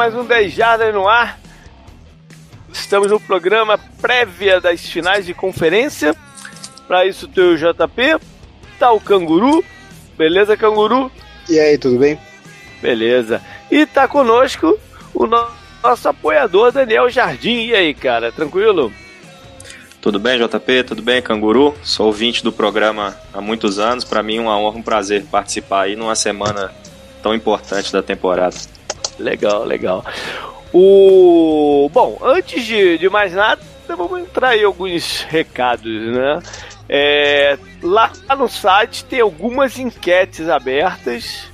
mais um 10 Jardas no ar. Estamos no programa prévia das finais de conferência. Para isso tem o JP, tá o Canguru. Beleza, Canguru? E aí, tudo bem? Beleza. E tá conosco o nosso apoiador Daniel Jardim. E aí, cara, tranquilo? Tudo bem, JP? Tudo bem, Canguru? Sou ouvinte do programa há muitos anos. Para mim, uma honra, um prazer participar aí numa semana tão importante da temporada. Legal, legal. O bom, antes de, de mais nada, vamos entrar aí alguns recados, né? É, lá no site tem algumas enquetes abertas.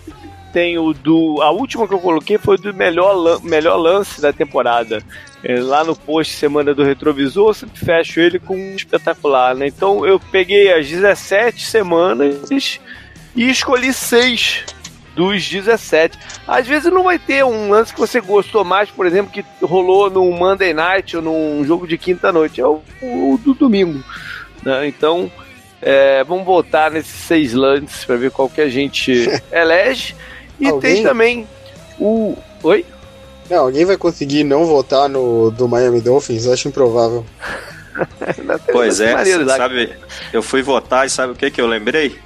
Tem o do. A última que eu coloquei foi do melhor, melhor lance da temporada. É, lá no post Semana do Retrovisor, eu sempre fecho ele com um espetacular, né? Então eu peguei as 17 semanas e escolhi seis dos 17. Às vezes não vai ter um lance que você gostou mais, por exemplo, que rolou no Monday Night ou num jogo de quinta-noite. É o, o, do domingo. Né? Então, é, vamos voltar nesses seis lances para ver qual que a gente elege. E Alguém? tem também o. Oi? Não, alguém vai conseguir não votar no do Miami Dolphins? Eu acho improvável. pois é, sabe, eu fui votar e sabe o que, que eu lembrei?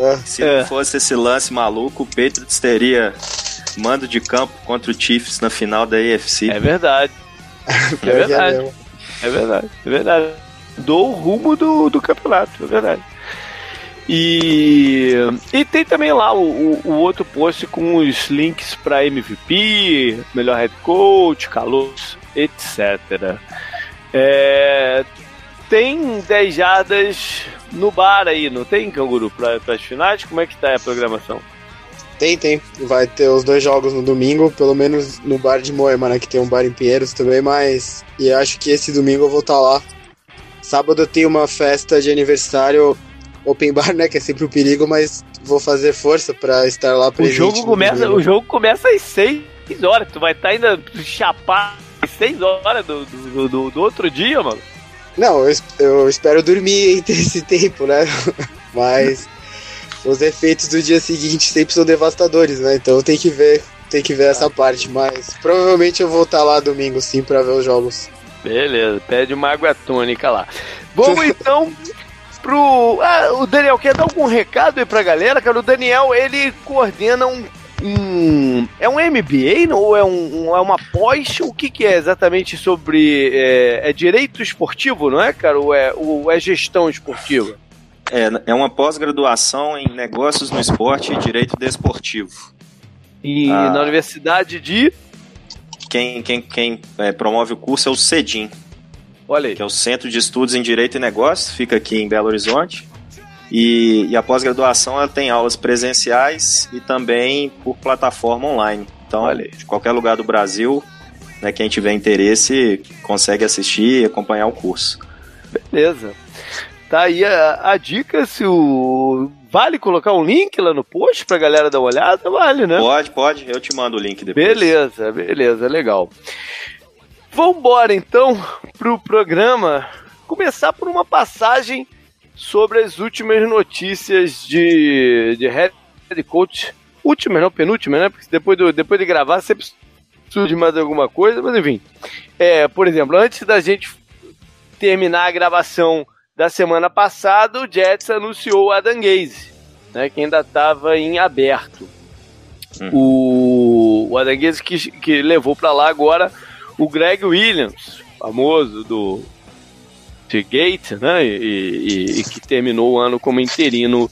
É. Se é. não fosse esse lance maluco, o Patriots teria mando de campo contra o Chiefs na final da AFC. É verdade. é verdade. É verdade. É verdade. Do rumo do, do campeonato, é verdade. E, e tem também lá o, o, o outro post com os links para MVP, melhor head coach, calor, etc. É, tem 10 jardas no bar aí, não tem, Canguru, para as finais? Como é que tá a programação? Tem, tem. Vai ter os dois jogos no domingo, pelo menos no bar de Moema, né? Que tem um bar em Pinheiros também, mas. E acho que esse domingo eu vou estar tá lá. Sábado eu tenho uma festa de aniversário open bar, né? Que é sempre um perigo, mas vou fazer força para estar lá presente. O jogo começa, o jogo começa às 6 horas. Tu vai estar tá ainda chapar às 6 horas do, do, do, do outro dia, mano. Não, eu, eu espero dormir entre esse tempo, né? Mas os efeitos do dia seguinte sempre são devastadores, né? Então tem que ver, tem que ver essa parte. Mas provavelmente eu vou estar lá domingo sim para ver os jogos. Beleza, pede uma água tônica lá. Vamos então pro. Ah, o Daniel quer dar algum recado aí pra galera, cara? O Daniel ele coordena um um. É um MBA ou é, um, é uma pós? O que, que é exatamente sobre. É, é, direito esportivo, não é, cara? Ou é, ou é gestão esportiva? É, é uma pós-graduação em negócios no esporte e direito desportivo. E ah, na universidade de. Quem, quem, quem é, promove o curso é o CEDIM. Olha aí. Que é o Centro de Estudos em Direito e Negócios, fica aqui em Belo Horizonte. E, e a pós-graduação ela tem aulas presenciais e também por plataforma online. Então, de qualquer lugar do Brasil, né, quem tiver interesse consegue assistir e acompanhar o curso. Beleza. Tá aí a, a dica, se o. Vale colocar um link lá no post pra galera dar uma olhada? Vale, né? Pode, pode. Eu te mando o link depois. Beleza, beleza, legal. Vambora então pro programa. Começar por uma passagem sobre as últimas notícias de, de head coach. Últimas, não, penúltimas, né? Porque depois, do, depois de gravar sempre surge mais alguma coisa, mas enfim. É, por exemplo, antes da gente terminar a gravação da semana passada, o Jets anunciou o Gaze, né, que ainda estava em aberto. Hum. O, o Adam Gaze que, que levou para lá agora o Greg Williams, famoso do Gate, né? E, e, e, que terminou o ano como interino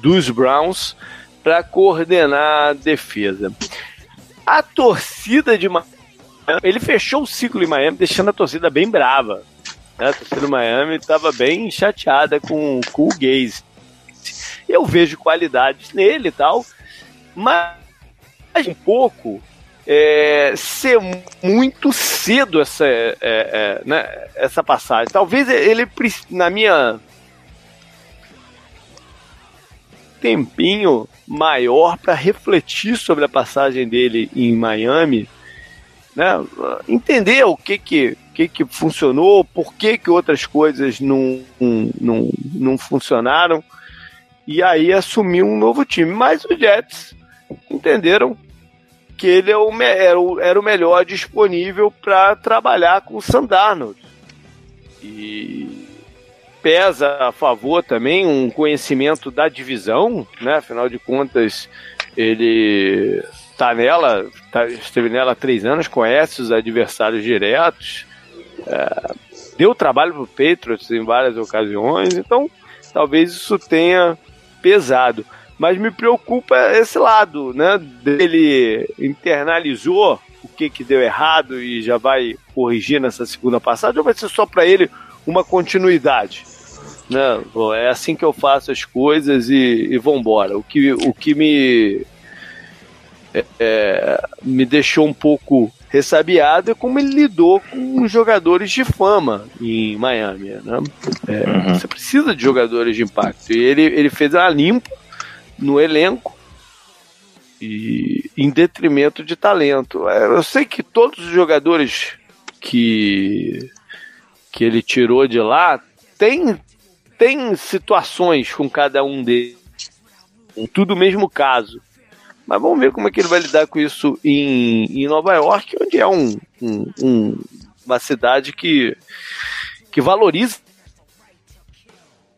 dos Browns para coordenar a defesa. A torcida de Miami, ele fechou o ciclo em Miami, deixando a torcida bem brava. Né? A torcida de Miami estava bem chateada com, com o Gaze. Eu vejo qualidades nele e tal, mas um pouco é, ser muito cedo essa, é, é, né, essa passagem. Talvez ele, na minha tempinho maior para refletir sobre a passagem dele em Miami, né, entender o que que, que, que funcionou, por que, que outras coisas não, não, não funcionaram, e aí assumir um novo time. Mas os Jets entenderam que ele é o, era, o, era o melhor disponível para trabalhar com o Sandarnold. E pesa a favor também um conhecimento da divisão, né? Afinal de contas, ele tá nela, tá, esteve nela há três anos, conhece os adversários diretos, é, deu trabalho pro Patriots em várias ocasiões, então talvez isso tenha pesado. Mas me preocupa esse lado, né? Ele internalizou o que, que deu errado e já vai corrigir nessa segunda passagem, ou vai ser só para ele uma continuidade? Né? É assim que eu faço as coisas e, e vambora. O que, o que me, é, é, me deixou um pouco ressabiado é como ele lidou com jogadores de fama em Miami. Né? É, uhum. Você precisa de jogadores de impacto. E ele, ele fez a limpa no elenco e em detrimento de talento. É, eu sei que todos os jogadores que, que ele tirou de lá têm tem situações com cada um deles. Tudo o mesmo caso. Mas vamos ver como é que ele vai lidar com isso em, em Nova York, onde é um, um, um, uma cidade que, que valoriza.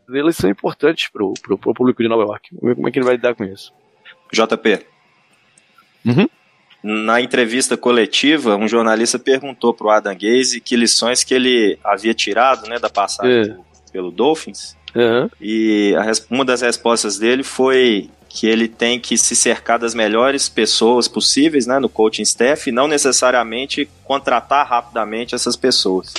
Eles são importantes para o público de Nova York. Vamos ver como é que ele vai lidar com isso. JP. Uhum. Na entrevista coletiva, um jornalista perguntou para o Adam Gaze que lições que ele havia tirado né, da passagem é pelo Dolphins. Uhum. E a, uma das respostas dele foi que ele tem que se cercar das melhores pessoas possíveis né, no coaching staff e não necessariamente contratar rapidamente essas pessoas.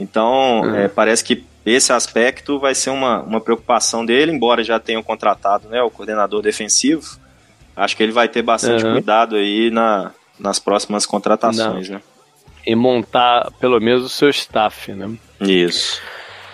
Então, uhum. é, parece que esse aspecto vai ser uma, uma preocupação dele, embora já tenham contratado né, o coordenador defensivo. Acho que ele vai ter bastante uhum. cuidado aí na, nas próximas contratações. Né? E montar pelo menos o seu staff, né? Isso.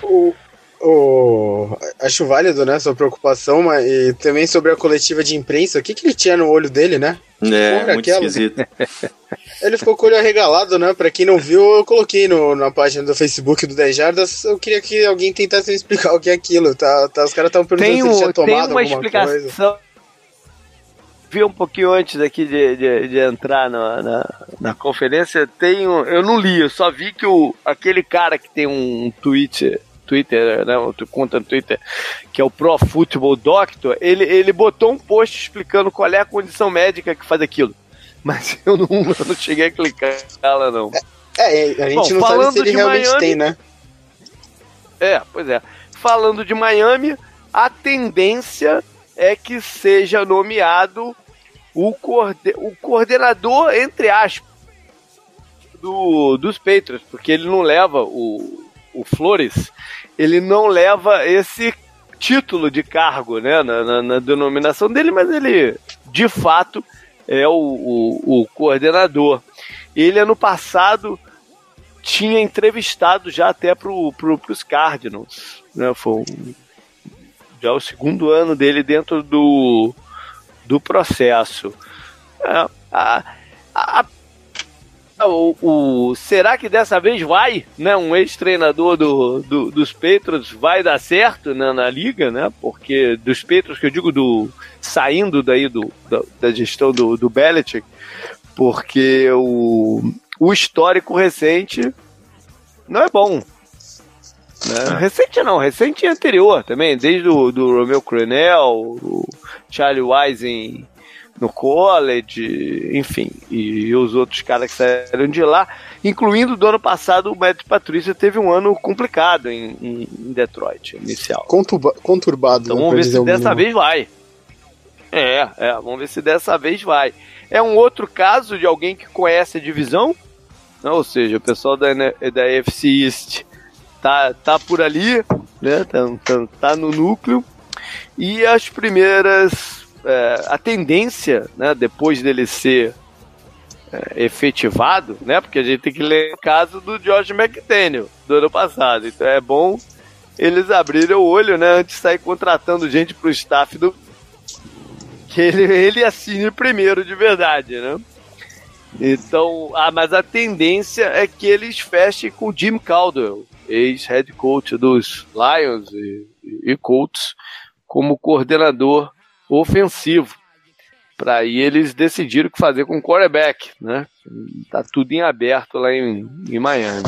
O, o, acho válido, né, sua preocupação, mas e também sobre a coletiva de imprensa, o que, que ele tinha no olho dele, né? É, Porra, muito aquela... esquisito. Ele ficou com o olho arregalado, né? Pra quem não viu, eu coloquei no, na página do Facebook do 10 Jardas. Eu queria que alguém tentasse me explicar o que é aquilo. Tá, tá os caras estavam perguntando tem se ele tinha tomado tem uma explicação. Coisa. Vi um pouquinho antes aqui de, de, de entrar na, na, na, conferência. Tem um, eu não li, eu só vi que o, aquele cara que tem um tweet Twitter, né, outra conta no Twitter, que é o Pro Football Doctor, ele, ele botou um post explicando qual é a condição médica que faz aquilo. Mas eu não, eu não cheguei a clicar nela, não. É, é a gente Bom, não sabe se ele realmente Miami, tem, né? É, pois é. Falando de Miami, a tendência é que seja nomeado o, coorden o coordenador, entre aspas, do, dos Patriots, porque ele não leva o, o Flores ele não leva esse título de cargo né, na, na, na denominação dele, mas ele de fato é o, o, o coordenador. Ele ano passado tinha entrevistado já até para pro, os Cardinals. Né, foi um, já o segundo ano dele dentro do, do processo. É, a, a, o, o, será que dessa vez vai, né? Um ex-treinador do, do, dos Petros vai dar certo né, na liga, né? Porque dos Petros que eu digo do saindo daí do, da, da gestão do, do Belichick, porque o, o histórico recente não é bom. Né? Recente não, recente e anterior também, desde o do Romeo Crenel, o Charlie Wise em no college, enfim, e os outros caras que saíram de lá, incluindo do ano passado, o Matt Patrícia teve um ano complicado em, em, Detroit, inicial. Conturba, conturbado. Então vamos ver se dessa vez vai. É, é, vamos ver se dessa vez vai. É um outro caso de alguém que conhece a divisão, né? ou seja, o pessoal da, da FC East tá, tá por ali, né? Tá, tá, tá no núcleo. E as primeiras é, a tendência, né, depois dele ser é, efetivado, né, porque a gente tem que ler o caso do George McDaniel do ano passado, então é bom eles abrirem o olho, né, antes de sair contratando gente pro staff do que ele, ele assine primeiro de verdade, né? Então, ah, mas a tendência é que eles fechem com Jim Caldwell, ex-head coach dos Lions e, e Colts, como coordenador ofensivo. para aí eles decidiram o que fazer com o quarterback, né? Tá tudo em aberto lá em, em Miami.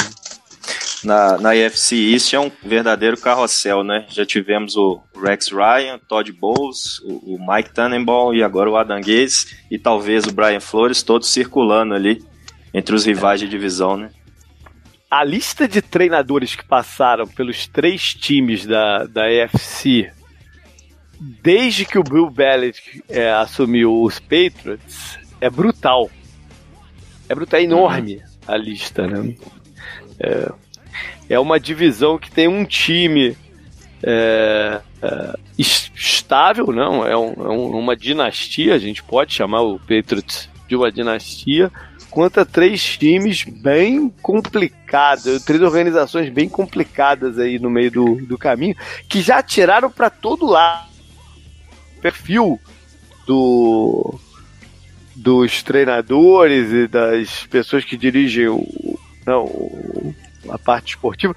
Na, na IFC East é um verdadeiro carrossel, né? Já tivemos o Rex Ryan, Todd Bowles, o, o Mike Tannenbaum e agora o Adam Gaze e talvez o Brian Flores, todos circulando ali entre os rivais de divisão, né? A lista de treinadores que passaram pelos três times da, da AFC desde que o Bill Belichick é, assumiu os Patriots é brutal. É brutal, é enorme a lista, né? É, é uma divisão que tem um time é, é, estável, não? É, um, é um, uma dinastia, a gente pode chamar o Patriots de uma dinastia, contra três times bem complicados, três organizações bem complicadas aí no meio do, do caminho, que já tiraram para todo lado perfil do dos treinadores e das pessoas que dirigem o, não, a parte esportiva,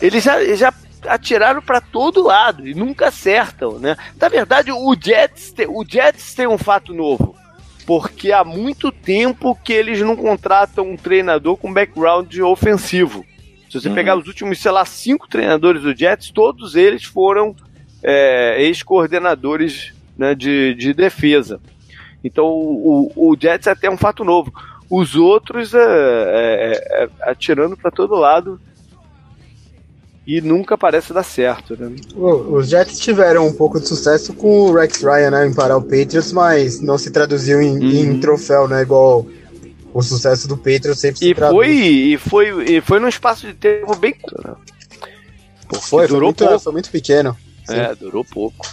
eles já, já atiraram para todo lado e nunca acertam, né? Na verdade, o Jets, tem, o Jets tem um fato novo porque há muito tempo que eles não contratam um treinador com background ofensivo. Se você uhum. pegar os últimos, sei lá, cinco treinadores do Jets, todos eles foram é, ex-coordenadores né, de, de defesa. Então o, o, o Jets é até um fato novo. Os outros é, é, é atirando para todo lado e nunca parece dar certo, né? Os Jets tiveram um pouco de sucesso com o Rex Ryan, né, em parar o Patriots, mas não se traduziu em, uhum. em troféu, né, igual o sucesso do Patriots sempre e se traduz. Foi, e foi, e foi num espaço de tempo bem né? foi, durou foi muito, pouco. Foi muito pequeno. É, durou pouco.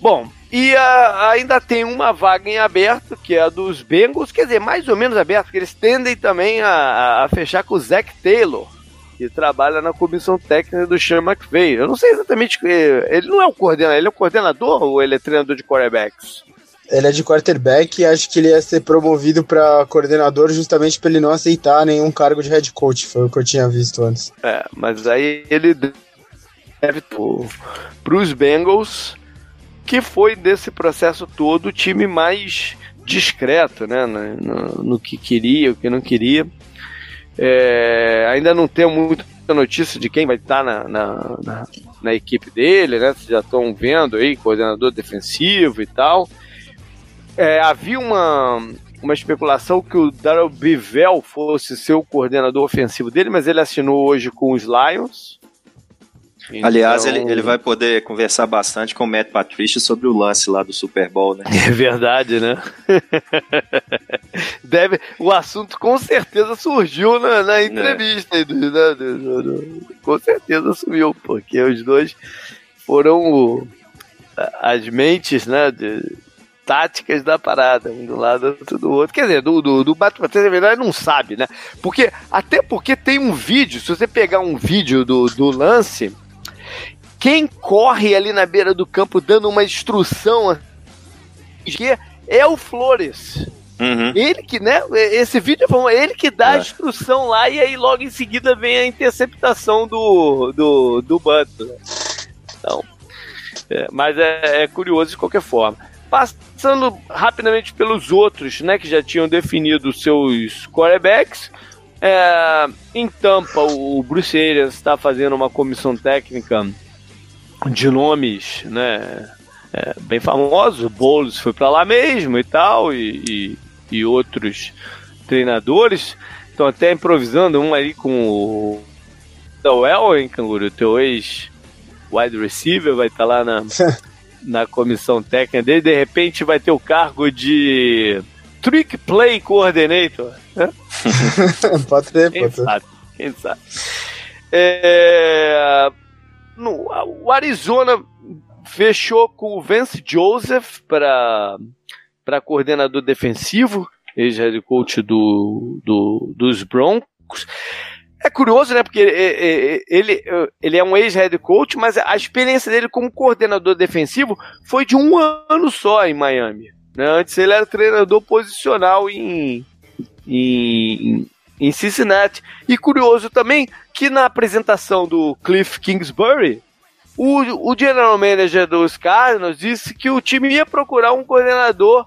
Bom, e uh, ainda tem uma vaga em aberto, que é a dos Bengals, quer dizer, mais ou menos aberto, porque eles tendem também a, a fechar com o Zach Taylor, que trabalha na comissão técnica do Sean McVay. Eu não sei exatamente. Ele não é o coordenador, ele é o coordenador ou ele é treinador de quarterbacks? Ele é de quarterback e acho que ele ia ser promovido para coordenador justamente para ele não aceitar nenhum cargo de head coach. Foi o que eu tinha visto antes. É, mas aí ele para os Bengals, que foi desse processo todo o time mais discreto, né? No, no, que queria, o que não queria. É, ainda não tem muita notícia de quem vai estar na, na, na, na equipe dele, né? Vocês já estão vendo aí, coordenador defensivo e tal. É, havia uma, uma especulação que o Daryl Bivel fosse ser o coordenador ofensivo dele, mas ele assinou hoje com os Lions. Então... Aliás, ele, ele vai poder conversar bastante com o Matt Patricia sobre o lance lá do Super Bowl, né? É verdade, né? Deve, o assunto com certeza surgiu na, na entrevista. É. Né? Com certeza sumiu, porque os dois foram o, as mentes, né? De, táticas da parada, um do lado, outro do outro. Quer dizer, do, do, do Batman, na verdade, não sabe, né? Porque, até porque tem um vídeo, se você pegar um vídeo do, do lance, quem corre ali na beira do campo dando uma instrução que é o Flores. Uhum. Ele que, né? Esse vídeo é ele que dá é. a instrução lá e aí logo em seguida vem a interceptação do, do, do Butler. Então, é, mas é, é, curioso de qualquer forma. Passando rapidamente pelos outros, né, que já tinham definido seus quarterbacks. É, em Tampa, o Bruce Arians está fazendo uma comissão técnica de nomes, né, é, bem famosos. O Boulos foi para lá mesmo e tal, e, e, e outros treinadores. Estão até improvisando um ali com o Dowell, hein, Canguru? O teu ex-wide receiver vai estar tá lá na, na comissão técnica dele. De repente vai ter o cargo de Trick Play Coordinator. Né? pode quem pode sabe, Quem sabe? É, no, o Arizona fechou com o Vance Joseph para coordenador defensivo, ex-head coach do, do, dos Broncos. É curioso, né? Porque ele, ele, ele é um ex-head coach, mas a experiência dele como coordenador defensivo foi de um ano só em Miami. Né? Antes ele era treinador posicional em, em, em Cincinnati. E curioso também que na apresentação do Cliff Kingsbury, o, o general manager dos Cardinals disse que o time ia procurar um coordenador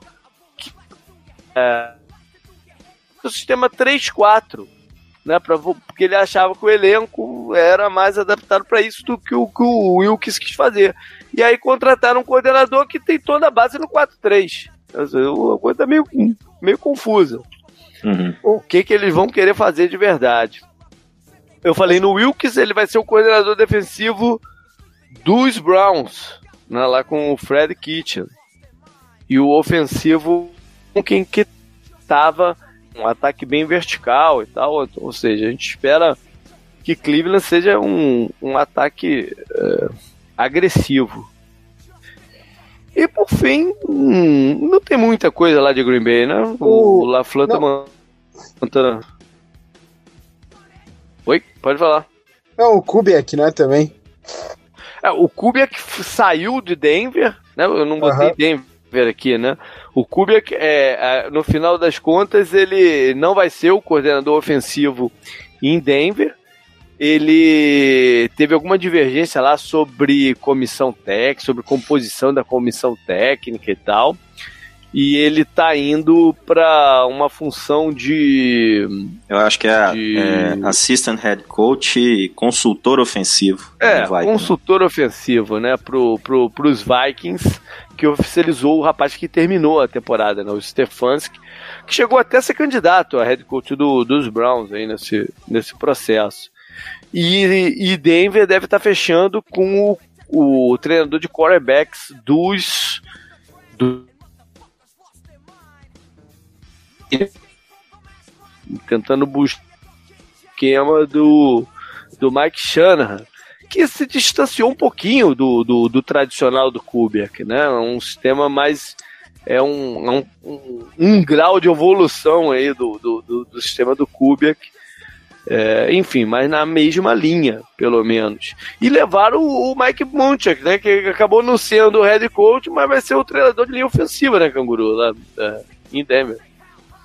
que, é, do sistema 3-4, né, pra, porque ele achava que o elenco era mais adaptado para isso do que o que o Wilkes quis fazer. E aí contrataram um coordenador que tem toda a base no 4-3. Uma coisa meio, meio confusa. Uhum. O que, que eles vão querer fazer de verdade? Eu falei no Wilkes, ele vai ser o coordenador defensivo dos Browns, né, lá com o Fred Kitchen. E o ofensivo com quem que tava um ataque bem vertical e tal. Ou seja, a gente espera que Cleveland seja um, um ataque é, agressivo. E por fim, hum, não tem muita coisa lá de Green Bay, né? O, o LaFleur tá mantendo. Oi, pode falar. Não, o Kubiak, né, também. É, o Kubiak saiu de Denver, né? Eu não botei uhum. Denver aqui, né? O Kubiak, é, é, no final das contas, ele não vai ser o coordenador ofensivo em Denver. Ele teve alguma divergência lá sobre comissão técnica, sobre composição da comissão técnica e tal e ele tá indo para uma função de. Eu acho que é, de... é assistant head coach e consultor ofensivo. É, consultor né? ofensivo, né, pro, pro, pros Vikings, que oficializou o rapaz que terminou a temporada, né, o Stefanski, que chegou até a ser candidato a head coach do, dos Browns aí nesse, nesse processo. E, e Denver deve estar tá fechando com o, o treinador de quarterbacks dos. Do, tentando buscar o esquema do, do Mike Shanahan, que se distanciou um pouquinho do, do, do tradicional do Kubiak, né? Um sistema mais é um, é um, um, um, grau de evolução aí do, do, do, do sistema do Kubiak. É, enfim, mas na mesma linha, pelo menos. E levaram o, o Mike Munchak, né? Que acabou não sendo o head coach, mas vai ser o treinador de linha ofensiva, né, Canguru? Lá é, em Denver.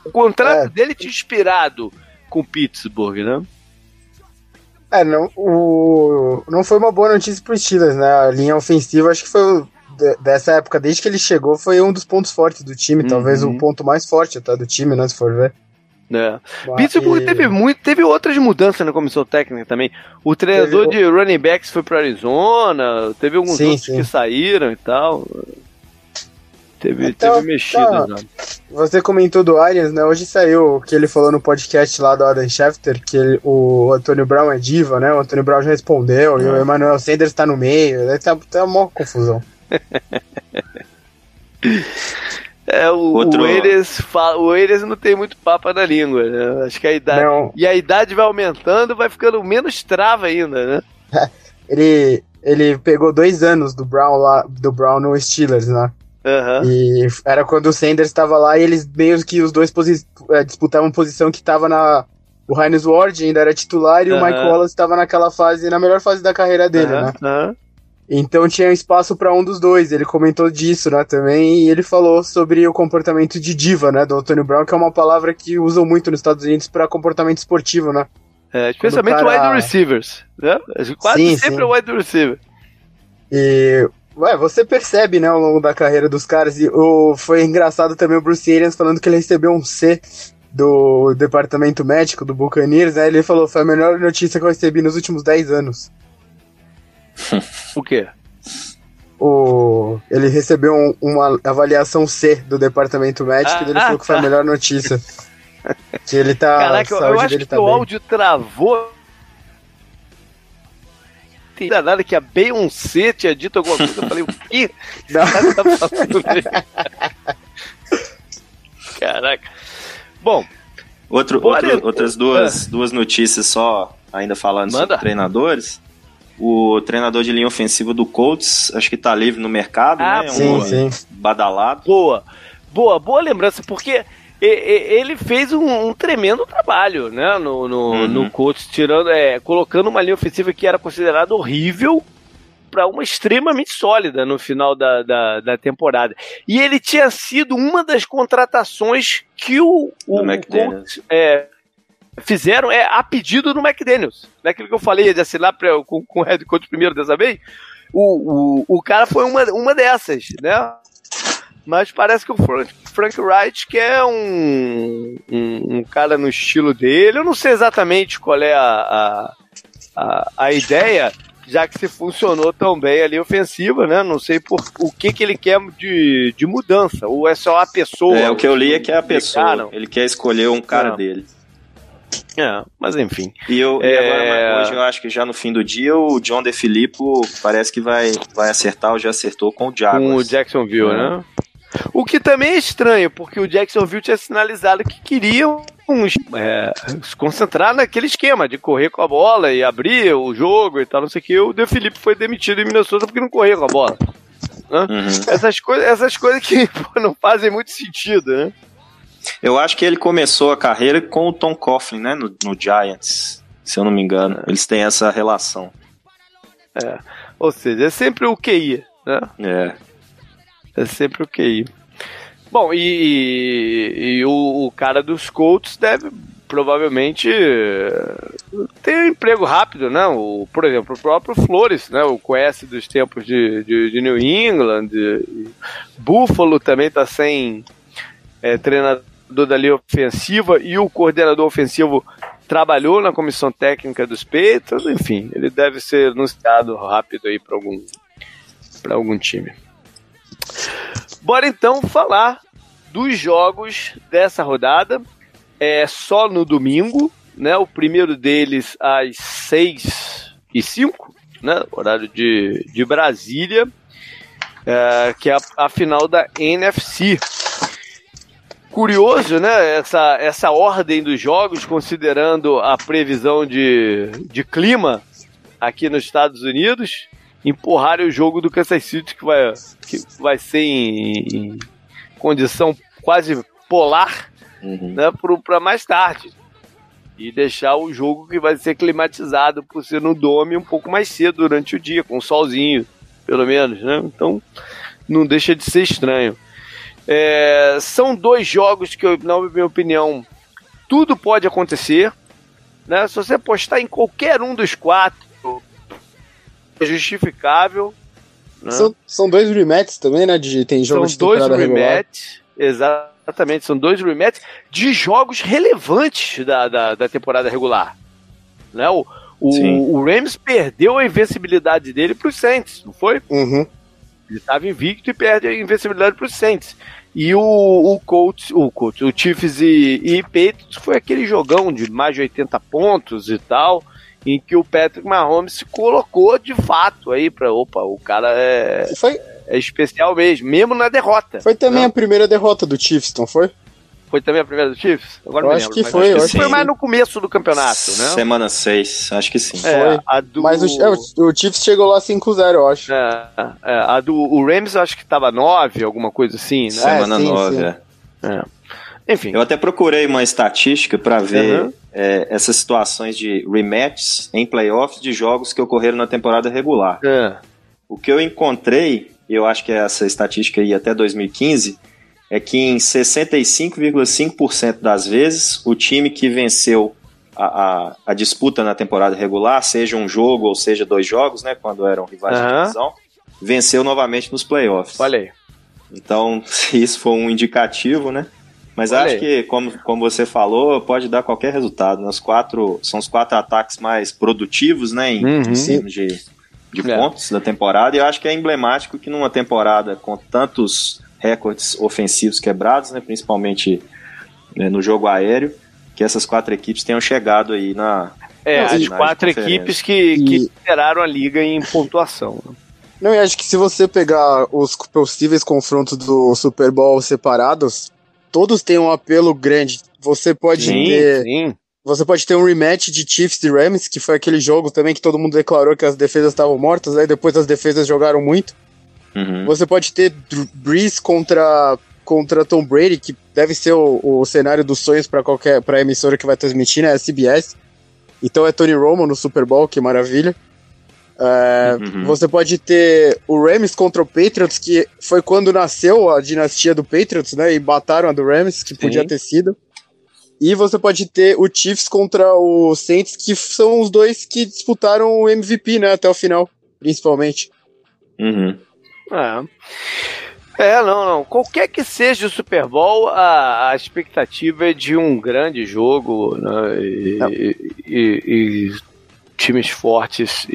O contrato é. dele tinha inspirado com Pittsburgh, né? É, não, o, não foi uma boa notícia pro Steelers, né? A linha ofensiva, acho que foi dessa época, desde que ele chegou, foi um dos pontos fortes do time, uhum. talvez o ponto mais forte até do time, né? Se for ver. É. Mas... Pittsburgh teve muito, teve outras mudanças na comissão técnica também. O treinador teve... de running backs foi para Arizona, teve alguns sim, outros sim. que saíram e tal. Teve, então, teve mexidas, tá. Você comentou do Arians, né? Hoje saiu o que ele falou no podcast lá do Adam Schefter, que ele, o Antônio Brown é diva, né? O Antônio Brown já respondeu, e o ah. Emmanuel Sanders tá no meio, né? tá, tá uma confusão. É, o, Outro... o, Eires fala, o Eires não tem muito papo na língua, né? Acho que a idade. Não. E a idade vai aumentando, vai ficando menos trava ainda, né? ele, ele pegou dois anos do Brown lá, do Brown no Steelers, né? Uhum. E era quando o Sanders estava lá e eles meio que os dois posi é, disputavam posição que estava na. O Heinz Ward ainda era titular e uhum. o Mike Wallace estava naquela fase, na melhor fase da carreira dele, uhum. né? Então tinha espaço para um dos dois. Ele comentou disso, né, também, e ele falou sobre o comportamento de diva, né, do Antônio Brown, que é uma palavra que usam muito nos Estados Unidos para comportamento esportivo, né? É, especialmente cara... wide receivers, né? Quase sim, sempre sim. wide receiver. E Ué, você percebe, né, ao longo da carreira dos caras, e o, foi engraçado também o Bruce Arians falando que ele recebeu um C do departamento médico do Buccaneers, né, ele falou, foi a melhor notícia que eu recebi nos últimos 10 anos. o quê? O, ele recebeu um, uma avaliação C do departamento médico ah, e ele ah, falou que foi a melhor notícia. que ele tá. Caraca, eu acho que tá o bem. áudio travou tem nada que a Beyoncé tinha dito alguma coisa. Eu falei, o quê? Tá Caraca. Bom. Outro, outro, outras duas, ah. duas notícias só, ainda falando Manda. sobre treinadores. O treinador de linha ofensiva do Colts, acho que tá livre no mercado, ah, né? Sim, um sim. badalado. Boa. Boa, boa lembrança, porque ele fez um, um, tremendo trabalho, né, no, no, uhum. no coach, tirando, é, colocando uma linha ofensiva que era considerada horrível para uma extremamente sólida no final da, da, da, temporada. E ele tinha sido uma das contratações que o, o, coach, é, fizeram é, a pedido do McDaniels. Naquilo que eu falei de assinar pra, com, com o head coach primeiro dessa vez, o, o, o cara foi uma, uma dessas, né? Mas parece que o Frank, Frank Wright quer um, um, um, cara no estilo dele. Eu não sei exatamente qual é a, a, a, a ideia, já que se funcionou tão bem ali ofensiva, né? Não sei por o que, que ele quer de, de mudança. Ou é só a pessoa. É, o que eu li é que é a pessoa. Ele quer escolher um cara dele. É, mas enfim. E, eu, é... e agora, hoje eu acho que já no fim do dia, o John DeFilippo parece que vai, vai acertar ou já acertou com o Jaguars. Com o Jacksonville, é. né? O que também é estranho, porque o Jacksonville tinha sinalizado que queriam é, se concentrar naquele esquema de correr com a bola e abrir o jogo e tal, não sei o que. O De Felipe foi demitido em Minnesota porque não corria com a bola. Né? Uhum. Essas, coisas, essas coisas que pô, não fazem muito sentido, né? Eu acho que ele começou a carreira com o Tom Coughlin, né? No, no Giants, se eu não me engano. Eles têm essa relação. É. Ou seja, é sempre o QI, né? É. É sempre o QI. Bom, e, e o, o, cara dos Colts deve provavelmente ter um emprego rápido, né? O, por exemplo, o próprio Flores, né? O conhece dos tempos de, de, de New England, Buffalo também está sem é, treinador da linha ofensiva e o coordenador ofensivo trabalhou na comissão técnica dos Patriots, enfim, ele deve ser anunciado rápido aí para algum para algum time. Bora então falar dos jogos dessa rodada. É só no domingo, né? O primeiro deles às 6 e 5, né? Horário de, de Brasília, é, que é a, a final da NFC curioso, né? Essa, essa ordem dos jogos, considerando a previsão de, de clima aqui nos Estados Unidos empurrarem o jogo do Kansas City, que vai, que vai ser em, em condição quase polar, uhum. né, para mais tarde. E deixar o jogo que vai ser climatizado por ser no Dome um pouco mais cedo durante o dia, com solzinho, pelo menos, né? Então, não deixa de ser estranho. É, são dois jogos que, na minha opinião, tudo pode acontecer. Né? Se você apostar em qualquer um dos quatro, justificável. Né? São, são dois rematches também, né? De, tem jogos são dois rematches, exatamente. São dois rematches de jogos relevantes da, da, da temporada regular. Né? O, o, o, Rams perdeu a invencibilidade dele para os Saints, não foi? Uhum. Ele estava invicto e perde a invencibilidade para os Saints. E o, o Colts, o Colts, o Chiefs e, e Patriots foi aquele jogão de mais de 80 pontos e tal em que o Patrick Mahomes se colocou de fato aí para opa, o cara é, foi, é especial mesmo, mesmo na derrota. Foi também a primeira derrota do Chiefs, não foi? Foi também a primeira do Chiefs? Agora eu acho lembro, que foi. Acho que foi mais no começo do campeonato, né? Semana 6, acho que sim. É, foi. Do... Mas o, é, o, Chiefs chegou lá 5-0, eu acho. É, é, a do o Rams eu acho que tava 9, alguma coisa assim, né? Semana 9, é. é. Enfim. Eu até procurei uma estatística para ver uhum. É, essas situações de rematches em playoffs de jogos que ocorreram na temporada regular. É. O que eu encontrei, e eu acho que essa estatística aí até 2015, é que em 65,5% das vezes o time que venceu a, a, a, disputa na temporada regular, seja um jogo ou seja dois jogos, né, quando eram rivais uhum. de divisão, venceu novamente nos playoffs. Olha aí. Então, isso foi um indicativo, né? Mas Olha acho aí. que, como, como você falou, pode dar qualquer resultado. Né? Os quatro, são os quatro ataques mais produtivos, né? Em, uhum. termos de, de é. pontos da temporada. E eu acho que é emblemático que numa temporada com tantos recordes ofensivos quebrados, né? Principalmente né, no jogo aéreo, que essas quatro equipes tenham chegado aí na. É, as quatro equipes que, que lideraram a liga em pontuação. Né? Não, e acho que se você pegar os possíveis confrontos do Super Bowl separados, todos têm um apelo grande. Você pode sim, ter. Sim. Você pode ter um rematch de Chiefs e Rams, que foi aquele jogo também que todo mundo declarou que as defesas estavam mortas, aí depois as defesas jogaram muito. Uhum. Você pode ter Breeze contra, contra Tom Brady, que deve ser o, o cenário dos sonhos para qualquer pra emissora que vai transmitir, né? A CBS. Então é Tony Romo no Super Bowl, que maravilha. É, uhum. Você pode ter o Rams contra o Patriots, que foi quando nasceu a dinastia do Patriots, né? E mataram a do Rams, que Sim. podia ter sido. E você pode ter o Chiefs contra o Saints, que são os dois que disputaram o MVP, né? Até o final, principalmente. Uhum. É. É, não, não. Qualquer que seja o Super Bowl, a, a expectativa é de um grande jogo né, e, e, e, e, times fortes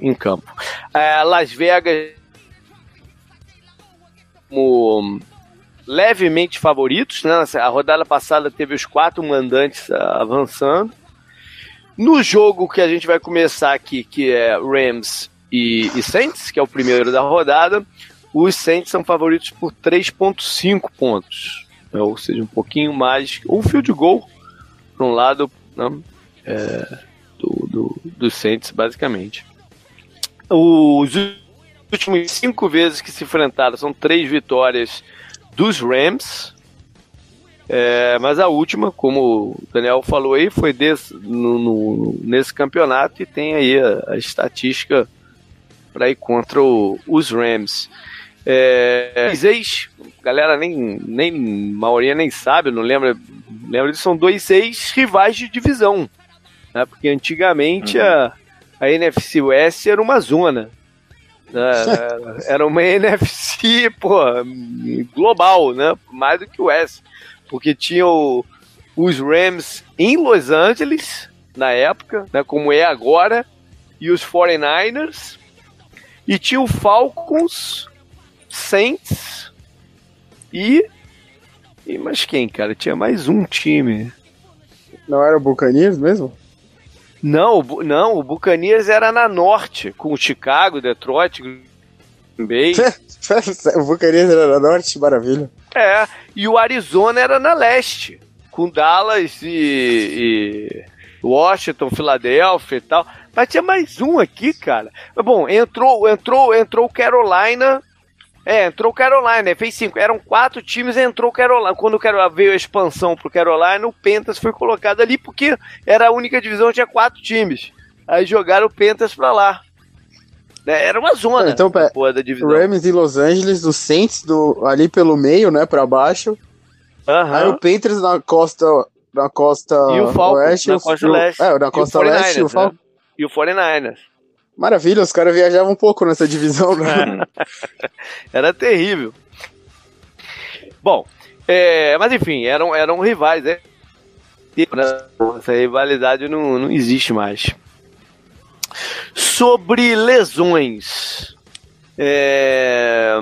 em campo. É, Las Vegas como levemente favoritos, né? A rodada passada teve os quatro mandantes avançando. No jogo que a gente vai começar aqui, que é Rams e, e Saints, que é o primeiro da rodada, os Saints são favoritos por 3,5 pontos. Né? Ou seja, um pouquinho mais. Um field goal para um lado né? é, do, do, Saints, basicamente. Os últimos cinco vezes que se enfrentaram são três vitórias dos Rams. É, mas a última, como o Daniel falou aí, foi desse, no, no, nesse campeonato e tem aí a, a estatística para ir contra o, os Rams. É, ex, galera nem, nem, maioria nem sabe, não lembra, lembra são dois ex-rivais de divisão, né? porque antigamente uhum. a, a NFC West era uma zona, né? era uma NFC, pô, global, né, mais do que o West, porque tinha o, os Rams em Los Angeles, na época, né, como é agora, e os 49ers, e tinha o Falcons Saints e. E mais quem, cara? Tinha mais um time. Não era o Buccaneers mesmo? Não, o, não, o Buccaneers era na norte, com o Chicago, Detroit, Bay. o Buccaneers era na norte, maravilha. É, e o Arizona era na leste, com Dallas e, e Washington, Filadélfia e tal. Mas tinha mais um aqui, cara. Bom, entrou, entrou, entrou Carolina. É, entrou Carolina, fez cinco. Eram quatro times, entrou Carolina. Quando veio a expansão pro Carolina, o Pentas foi colocado ali porque era a única divisão, tinha quatro times. Aí jogaram o Pentas pra lá. É, era uma zona. Então, pera, da divisão. Rams e Los Angeles, do Saints do, ali pelo meio, né, pra baixo. Uhum. Aí o Panthers na costa na costa e o Falcons, oeste. Na costa leste. É, na costa leste e o Falcons. Né? E o 49ers. Maravilha, os caras viajavam um pouco nessa divisão, né? Era terrível. Bom, é, mas enfim, eram, eram rivais, né? Essa rivalidade não, não existe mais. Sobre lesões. É,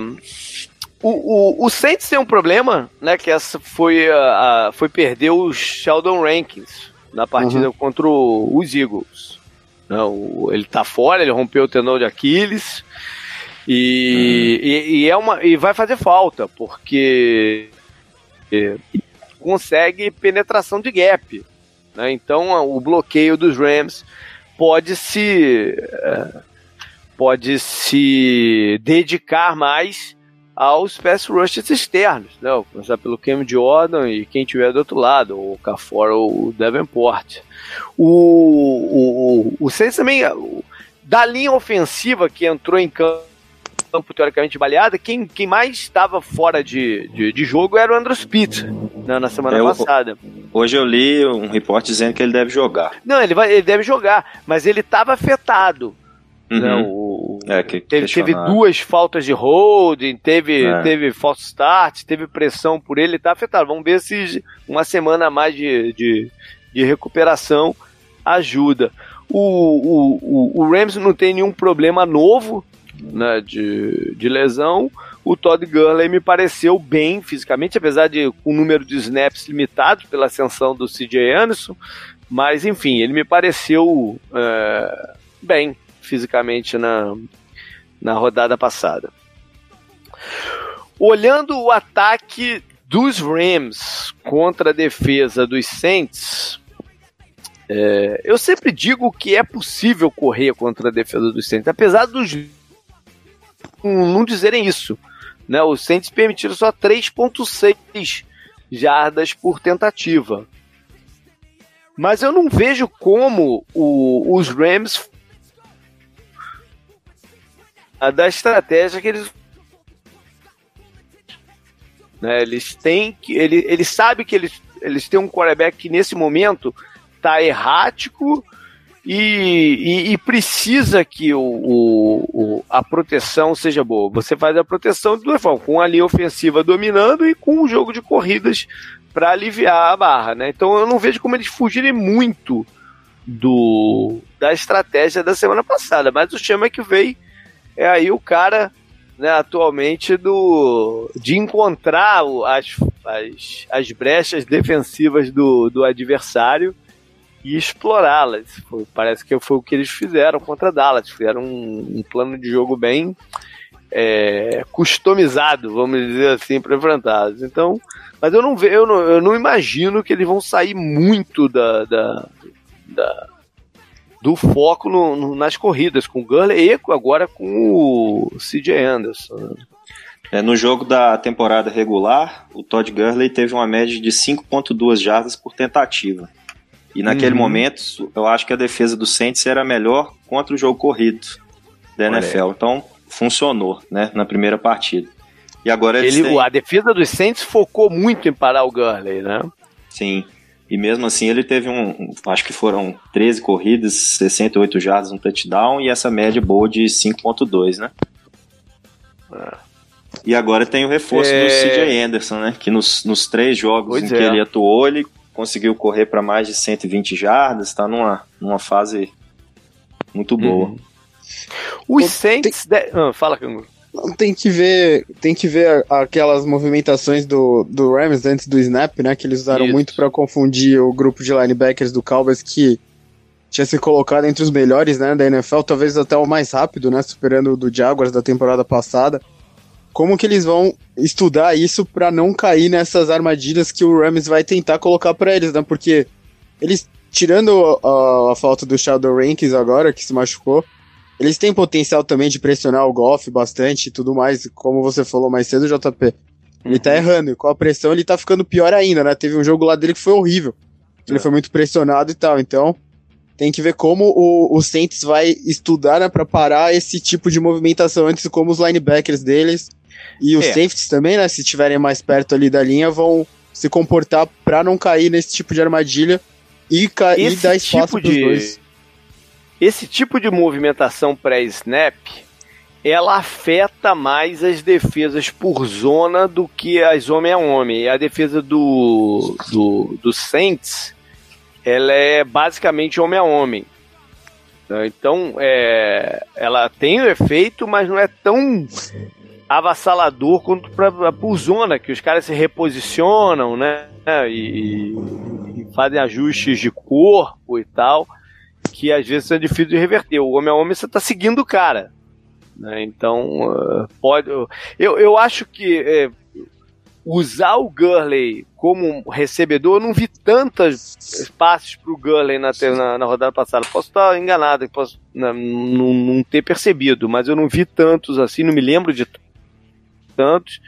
o, o, o Saints tem um problema, né? Que essa foi, a, a foi perder o Sheldon Rankins na partida uhum. contra o, os Eagles. Não, ele tá fora, ele rompeu o tendão de Aquiles. E, e, e, é uma, e vai fazer falta, porque consegue penetração de gap. Né? Então o bloqueio dos Rams pode se é, pode se dedicar mais aos pass rushers externos, né? Começar pelo Cam Jordan e quem tiver do outro lado, o Cafor ou o Davenport. O, o, o, o Saints também, da linha ofensiva que entrou em campo, campo teoricamente baleada, quem, quem mais estava fora de, de, de, jogo era o Andrew Speed né, na semana eu, passada. Hoje eu li um reporte dizendo que ele deve jogar. Não, ele, vai, ele deve jogar, mas ele estava afetado. Uhum. Né, o, é, que, teve, teve, duas faltas de holding, teve, é. teve false start, teve pressão por ele, tá afetado. Vamos ver se uma semana a mais de, de, de recuperação ajuda. O, o, o, o, Rams não tem nenhum problema novo né, de, de lesão. O Todd Gurley me pareceu bem fisicamente, apesar de com o número de snaps limitado pela ascensão do CJ Anderson. Mas enfim, ele me pareceu é, bem fisicamente na, na rodada passada. Olhando o ataque dos Rams contra a defesa dos Saints, é, eu sempre digo que é possível correr contra a defesa dos Saints, apesar dos não dizerem isso. Né? Os Saints permitiram só 3.6 jardas por tentativa. Mas eu não vejo como o, os Rams da estratégia que eles né, eles têm que ele, ele sabe que eles, eles têm um quarterback que nesse momento tá errático e, e, e, precisa que o, o, o, a proteção seja boa. Você faz a proteção de duas formas, com a linha ofensiva dominando e com o jogo de corridas para aliviar a barra, né? Então eu não vejo como eles fugirem muito do da estratégia da semana passada, mas o Chama que veio é aí o cara né, atualmente do de encontrar as, as, as brechas defensivas do, do adversário e explorá-las. Parece que foi o que eles fizeram contra Dallas. Fizeram um, um plano de jogo bem é, customizado, vamos dizer assim, para enfrentá-los. Então, mas eu não, vejo, eu, não, eu não imagino que eles vão sair muito da, da, da do foco no, no, nas corridas, com o Gurley e agora com o CJ Anderson. É, no jogo da temporada regular, o Todd Gurley teve uma média de 5.2 jardas por tentativa. E naquele uhum. momento, eu acho que a defesa do Saints era melhor contra o jogo corrido da NFL. Então, funcionou, né, na primeira partida. E agora Ele, têm... A defesa dos Saints focou muito em parar o Gurley, né? Sim. E mesmo assim ele teve um, acho que foram 13 corridas, 68 jardas, um touchdown e essa média boa de 5.2, né? É. E agora tem o reforço é... do CJ Anderson, né? Que nos, nos três jogos pois em é. que ele atuou, ele conseguiu correr para mais de 120 jardas, está numa, numa fase muito boa. Uhum. Os Saints. Tem... De... Ah, fala, Cangu. Tem que ver, tem que ver aquelas movimentações do, do Rams antes do snap, né? Que eles usaram Isso. muito para confundir o grupo de linebackers do Cowboys que tinha se colocado entre os melhores, né, da NFL, talvez até o mais rápido, né, superando o do Jaguars da temporada passada como que eles vão estudar isso para não cair nessas armadilhas que o Rams vai tentar colocar para eles, né? Porque eles, tirando a, a, falta do Shadow Rankings agora, que se machucou, eles têm potencial também de pressionar o Golf bastante e tudo mais, como você falou mais cedo, JP. Ele tá uhum. errando, e com a pressão ele tá ficando pior ainda, né? Teve um jogo lá dele que foi horrível. Ele é. foi muito pressionado e tal, então tem que ver como o, o Saints vai estudar né, para parar esse tipo de movimentação antes, como os linebackers deles e os é. safeties também, né? Se estiverem mais perto ali da linha, vão se comportar para não cair nesse tipo de armadilha e, e dar espaço tipo de, dois. Esse tipo de movimentação pré-snap, ela afeta mais as defesas por zona do que as homem a homem. A defesa do, do, do Saints, ela é basicamente homem a homem. Então, é, ela tem o efeito, mas não é tão avassalador quanto pra, por zona, que os caras se reposicionam, né? E, e, fazem ajustes de corpo e tal, que às vezes é difícil de reverter. O homem a homem você tá seguindo o cara. Né? Então, uh, pode. Eu, eu acho que é, usar o Gurley como recebedor, eu não vi tantos passes pro Gurley na, na, na, rodada passada. Posso estar enganado, posso não, não, não ter percebido, mas eu não vi tantos assim, não me lembro de tantos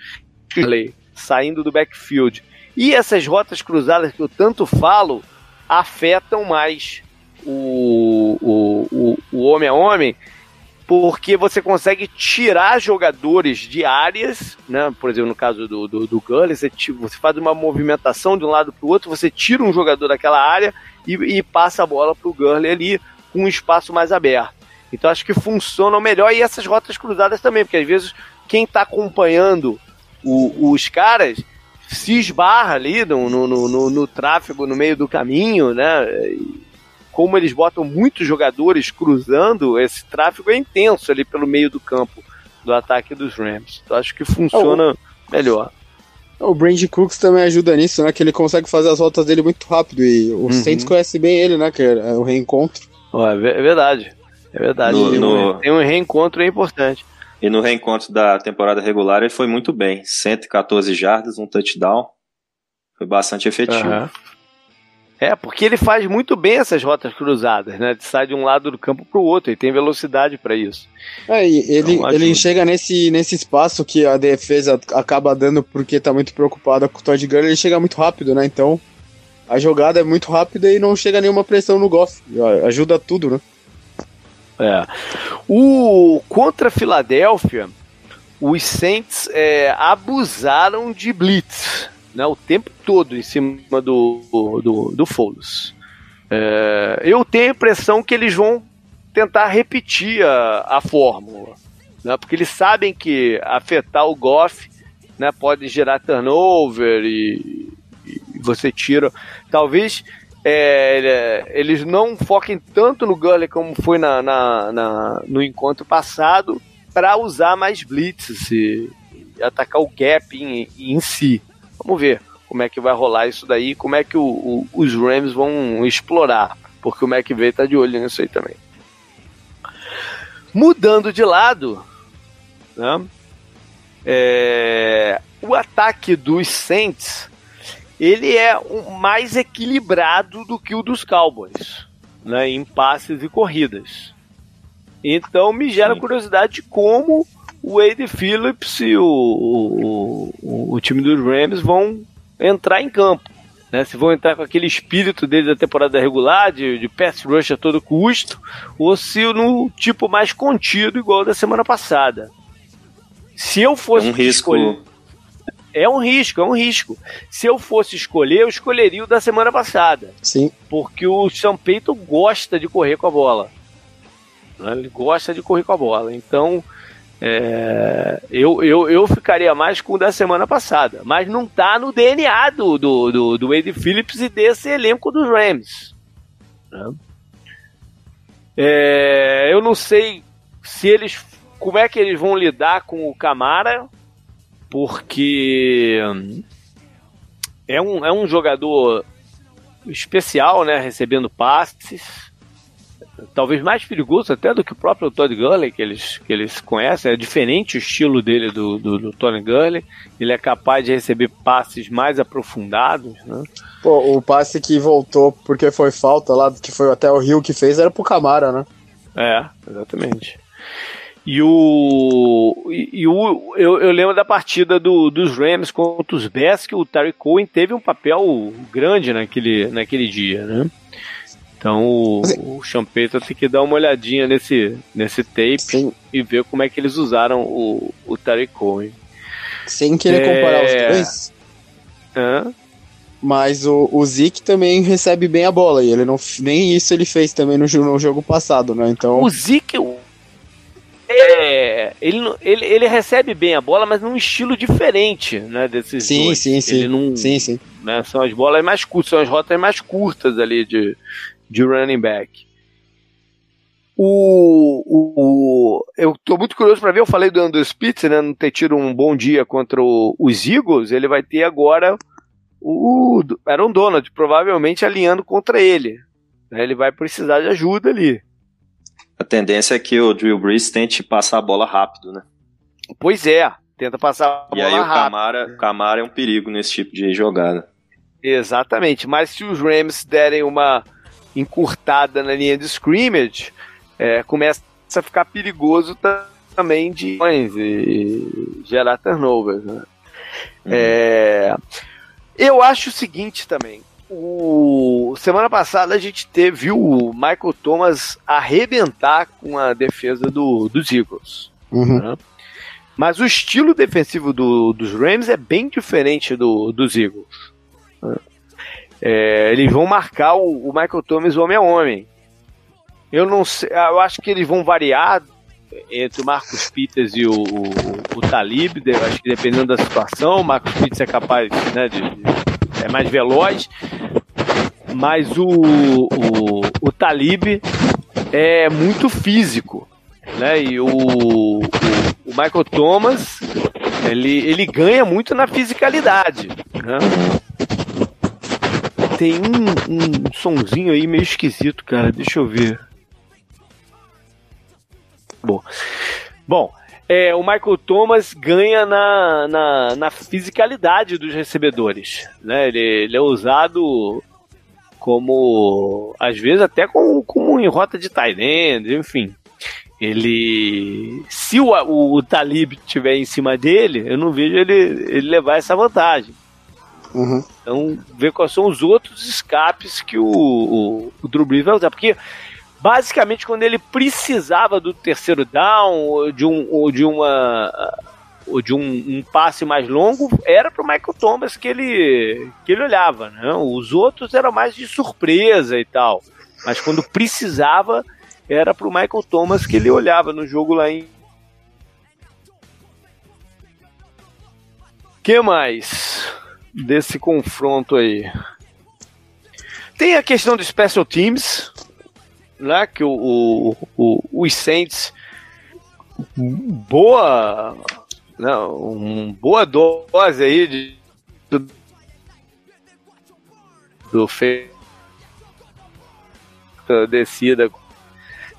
saindo do backfield. E essas rotas cruzadas que eu tanto falo afetam mais o, o, o, o homem a homem, porque você consegue tirar jogadores de áreas, né? por exemplo, no caso do, do, do Gully, você, você faz uma movimentação de um lado para o outro, você tira um jogador daquela área e, e passa a bola para o Gurley ali com um espaço mais aberto. Então acho que funcionam melhor e essas rotas cruzadas também, porque às vezes quem está acompanhando o, os caras se esbarra ali no, no, no, no, tráfego no meio do caminho, né? Como eles botam muitos jogadores cruzando, esse tráfego é intenso ali pelo meio do campo do ataque dos Rams. Então acho que funciona oh, melhor. O Brand Cooks também ajuda nisso, né? Que ele consegue fazer as voltas dele muito rápido e o uhum. Saints conhece bem ele, né? Que é o reencontro. Oh, é, é verdade. É verdade. No, tem, no... Um, tem um reencontro é importante. E no reencontro da temporada regular ele foi muito bem. 114 jardas, um touchdown. Foi bastante efetivo. Uhum. É, porque ele faz muito bem essas rotas cruzadas, né? De sai de um lado do campo para o outro, e tem velocidade para isso. É, ele, então, ele chega nesse, nesse espaço que a defesa acaba dando porque tá muito preocupada com o Todd Gurley, ele chega muito rápido, né? Então a jogada é muito rápida e não chega nenhuma pressão no Goff. Ajuda tudo, né? É. O contra a Filadélfia, os Saints é, abusaram de blitz, né, o tempo todo em cima do do, do Foles. É, eu tenho a impressão que eles vão tentar repetir a, a fórmula, né? porque eles sabem que afetar o Goff né, pode gerar turnover e, e você tira. Talvez é, eles não foquem tanto no Gurley como foi na, na, na no encontro passado para usar mais blitzes e, e, atacar o gap em, em si. Vamos ver como é que vai rolar isso daí, como é que o, o, os Rams vão explorar, porque o McVay tá de olho nisso aí também. Mudando de lado, né, é, o ataque dos Saints ele é mais equilibrado do que o dos Cowboys, né, em passes e corridas. Então me gera Sim. curiosidade de como o Wade Phillips e o, o, o, o, time dos Rams vão entrar em campo. Né? Se vão entrar com aquele espírito deles da temporada regular, de, de pass rush a todo custo, ou se no tipo mais contido, igual da semana passada. Se eu fosse. É um risco. Escolher, é um risco, é um risco. Se eu fosse escolher, eu escolheria o da semana passada. Sim. Porque o Champeito gosta de correr com a bola. Né? Ele gosta de correr com a bola. Então, é, eu, eu, eu ficaria mais com o da semana passada. Mas não tá no DNA do, do, do, do Phillips e desse elenco dos Rams. Né? É, eu não sei se eles. Como é que eles vão lidar com o Camara, porque é um, é um jogador especial, né? Recebendo passes. Talvez mais perigoso até do que o próprio Todd Gurley, que eles, que eles conhecem. É diferente o estilo dele do, do, do Tony Gurley. Ele é capaz de receber passes mais aprofundados, né? Pô, o passe que voltou porque foi falta lá, que foi até o Rio que fez, era pro Camara, né? É, exatamente. E o. E, o eu, eu, lembro da partida do, dos Rams contra os Bears, que o Terry Cohen teve um papel grande naquele, naquele dia, né? Então o, o Champeta tem que dar uma olhadinha nesse, nesse tape Sim. e ver como é que eles usaram o, o Cohen. Sem querer é... comparar os dois. Hã? Mas o, o Zeke também recebe bem a bola e ele não nem isso ele fez também no, no jogo passado, né? Então o Zeke, é, ele, ele, ele recebe bem a bola, mas num estilo diferente, né, desses sim, dois. Sim, sim, não, sim, sim. Né, são as bolas mais curtas, são as rotas mais curtas ali de, de running back. O, o, eu tô muito curioso para ver, eu falei do Andrew Spitz, né, não ter tido um bom dia contra o, os Eagles, ele vai ter agora o Aaron Donald, provavelmente alinhando contra ele. Né, ele vai precisar de ajuda ali. A tendência é que o Drew Brees tente passar a bola rápido, né? Pois é, tenta passar a bola rápido. E aí o Camara, o Camara é um perigo nesse tipo de jogada. Exatamente, mas se os Rams derem uma encurtada na linha de scrimmage, é, começa a ficar perigoso também de e gerar turnovers. Né? Uhum. É, eu acho o seguinte também, o semana passada a gente teve, viu o Michael Thomas arrebentar com a defesa do, dos Eagles. Uhum. Né? Mas o estilo defensivo do, dos Rams é bem diferente do, dos Eagles. É, eles vão marcar o, o, Michael Thomas homem a homem. Eu não sei, eu acho que eles vão variar entre o Marcos Peters e o, o, o Talib, eu acho que dependendo da situação, o Marcos Peters é capaz né, de, de é mais veloz, mas o, o, o Talib é muito físico, né? E o, o, o Michael Thomas ele, ele ganha muito na fisicalidade, né? Tem um, um sonzinho aí meio esquisito, cara. Deixa eu ver. Bom, bom é, o Michael Thomas ganha na, na, na fisicalidade dos recebedores. Né? Ele, ele, é usado como, às vezes, até como, como em rota de end, enfim. Ele. Se o, o, o Talib estiver em cima dele, eu não vejo ele, ele levar essa vantagem. Uhum. Então, ver quais são os outros escapes que o, o, o Drew Brees vai usar. Porque basicamente quando ele precisava do terceiro down ou de, um, ou de uma de um, um passe mais longo, era para o Michael Thomas que ele, que ele olhava. Né? Os outros eram mais de surpresa e tal. Mas quando precisava, era para o Michael Thomas que ele olhava no jogo lá em. que mais desse confronto aí? Tem a questão do Special Teams, né, que o, o, o, os Saints boa não, um boa dose aí de do, do fe, da descida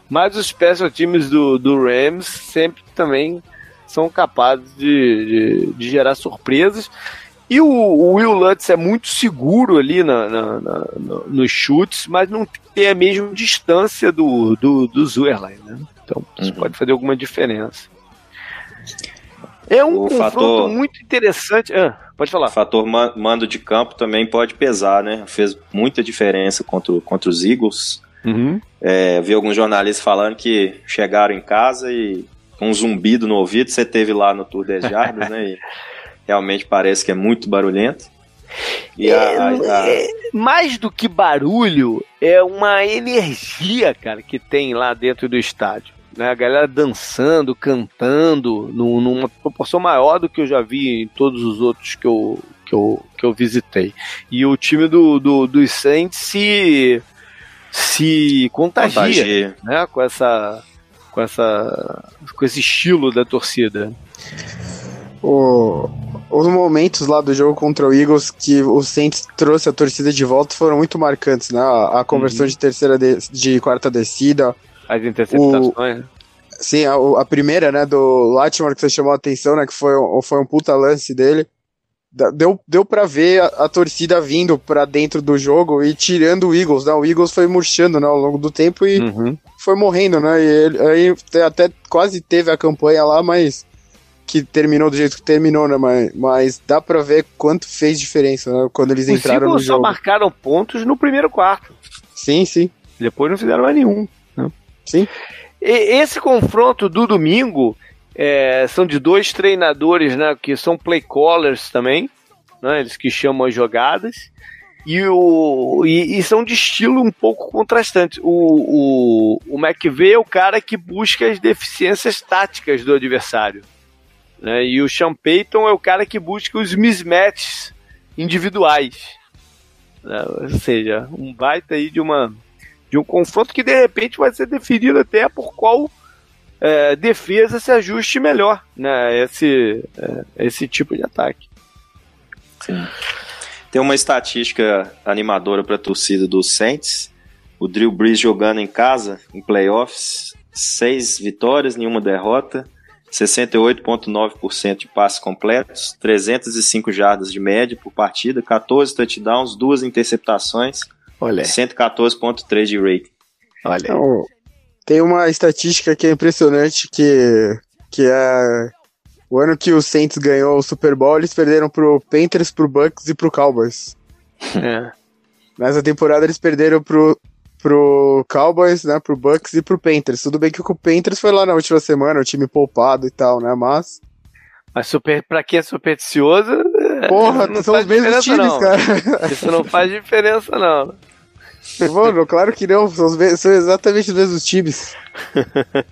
mas os special times do, do Rams sempre também são capazes de, de, de gerar surpresas e o, o, Will Lutz é muito seguro ali na, na, na, nos chutes, mas não tem a mesma distância do, do, do Zuerlein, né? Então isso uhum. pode fazer alguma diferença. É um o confronto fator, muito interessante. Ah, pode falar. O fator mando de campo também pode pesar, né? Fez muita diferença contra, contra os Eagles. Uhum. É, vi alguns jornalistas falando que chegaram em casa e com um zumbido no ouvido, você teve lá no Tour 10 Jardas, né? E realmente parece que é muito barulhento. E é, a, a... É, mais do que barulho, é uma energia, cara, que tem lá dentro do estádio né? A galera dançando, cantando, numa proporção maior do que eu já vi em todos os outros que eu, que eu, que eu visitei. E o time do, do, dos Saints se, se contagia, contagia. Né? com essa com essa com esse estilo da torcida. O, os momentos lá do jogo contra o Eagles que o Saints trouxe a torcida de volta foram muito marcantes, né? A, a conversão uhum. de terceira de, de quarta descida, as interceptações. O, sim, a, a, primeira, né, do Latimer que você chamou a atenção, né, que foi, foi um puta lance dele. Deu, deu pra ver a, a torcida vindo pra dentro do jogo e tirando o Eagles, né? O Eagles foi murchando, né, ao longo do tempo e uhum. foi morrendo, né? E ele, aí até quase teve a campanha lá, mas que terminou do jeito que terminou, né? Mas, mas dá pra ver quanto fez diferença né? quando eles Os entraram no jogo. só marcaram pontos no primeiro quarto. Sim, sim. Depois não fizeram mais nenhum. Sim. E, esse confronto do domingo é, são de dois treinadores, né? Que são play callers também, né? Eles que chamam as jogadas. E, o, e, e são de estilo um pouco contrastante. O, o, o McVeigh é o cara que busca as deficiências táticas do adversário. Né? E o Sean Payton é o cara que busca os mismatches individuais. Né? Ou seja, um baita aí de uma de um confronto que de repente vai ser definido até por qual é, defesa se ajuste melhor, né? Esse, é, esse tipo de ataque. Sim. Tem uma estatística animadora para a torcida do Saints. O Drew Brees jogando em casa, em playoffs, seis vitórias, nenhuma derrota, 68,9% de passes completos, 305 jardas de média por partida, 14 touchdowns, duas interceptações, Olha. 114.3 de rating. Olha. Então, tem uma estatística que é impressionante que que é o ano que o Saints ganhou o Super Bowl, eles perderam pro Panthers, pro Bucks e pro Cowboys. É. Nessa temporada eles perderam pro, pro Cowboys, né, pro Bucks e pro Panthers. Tudo bem que o Panthers foi lá na última semana, o time poupado e tal, né, mas... Mas super, pra quem é supersticioso... Porra, são os mesmos times, não. cara. Isso não faz diferença, não. Mano, claro que não, são, são exatamente os mesmos times.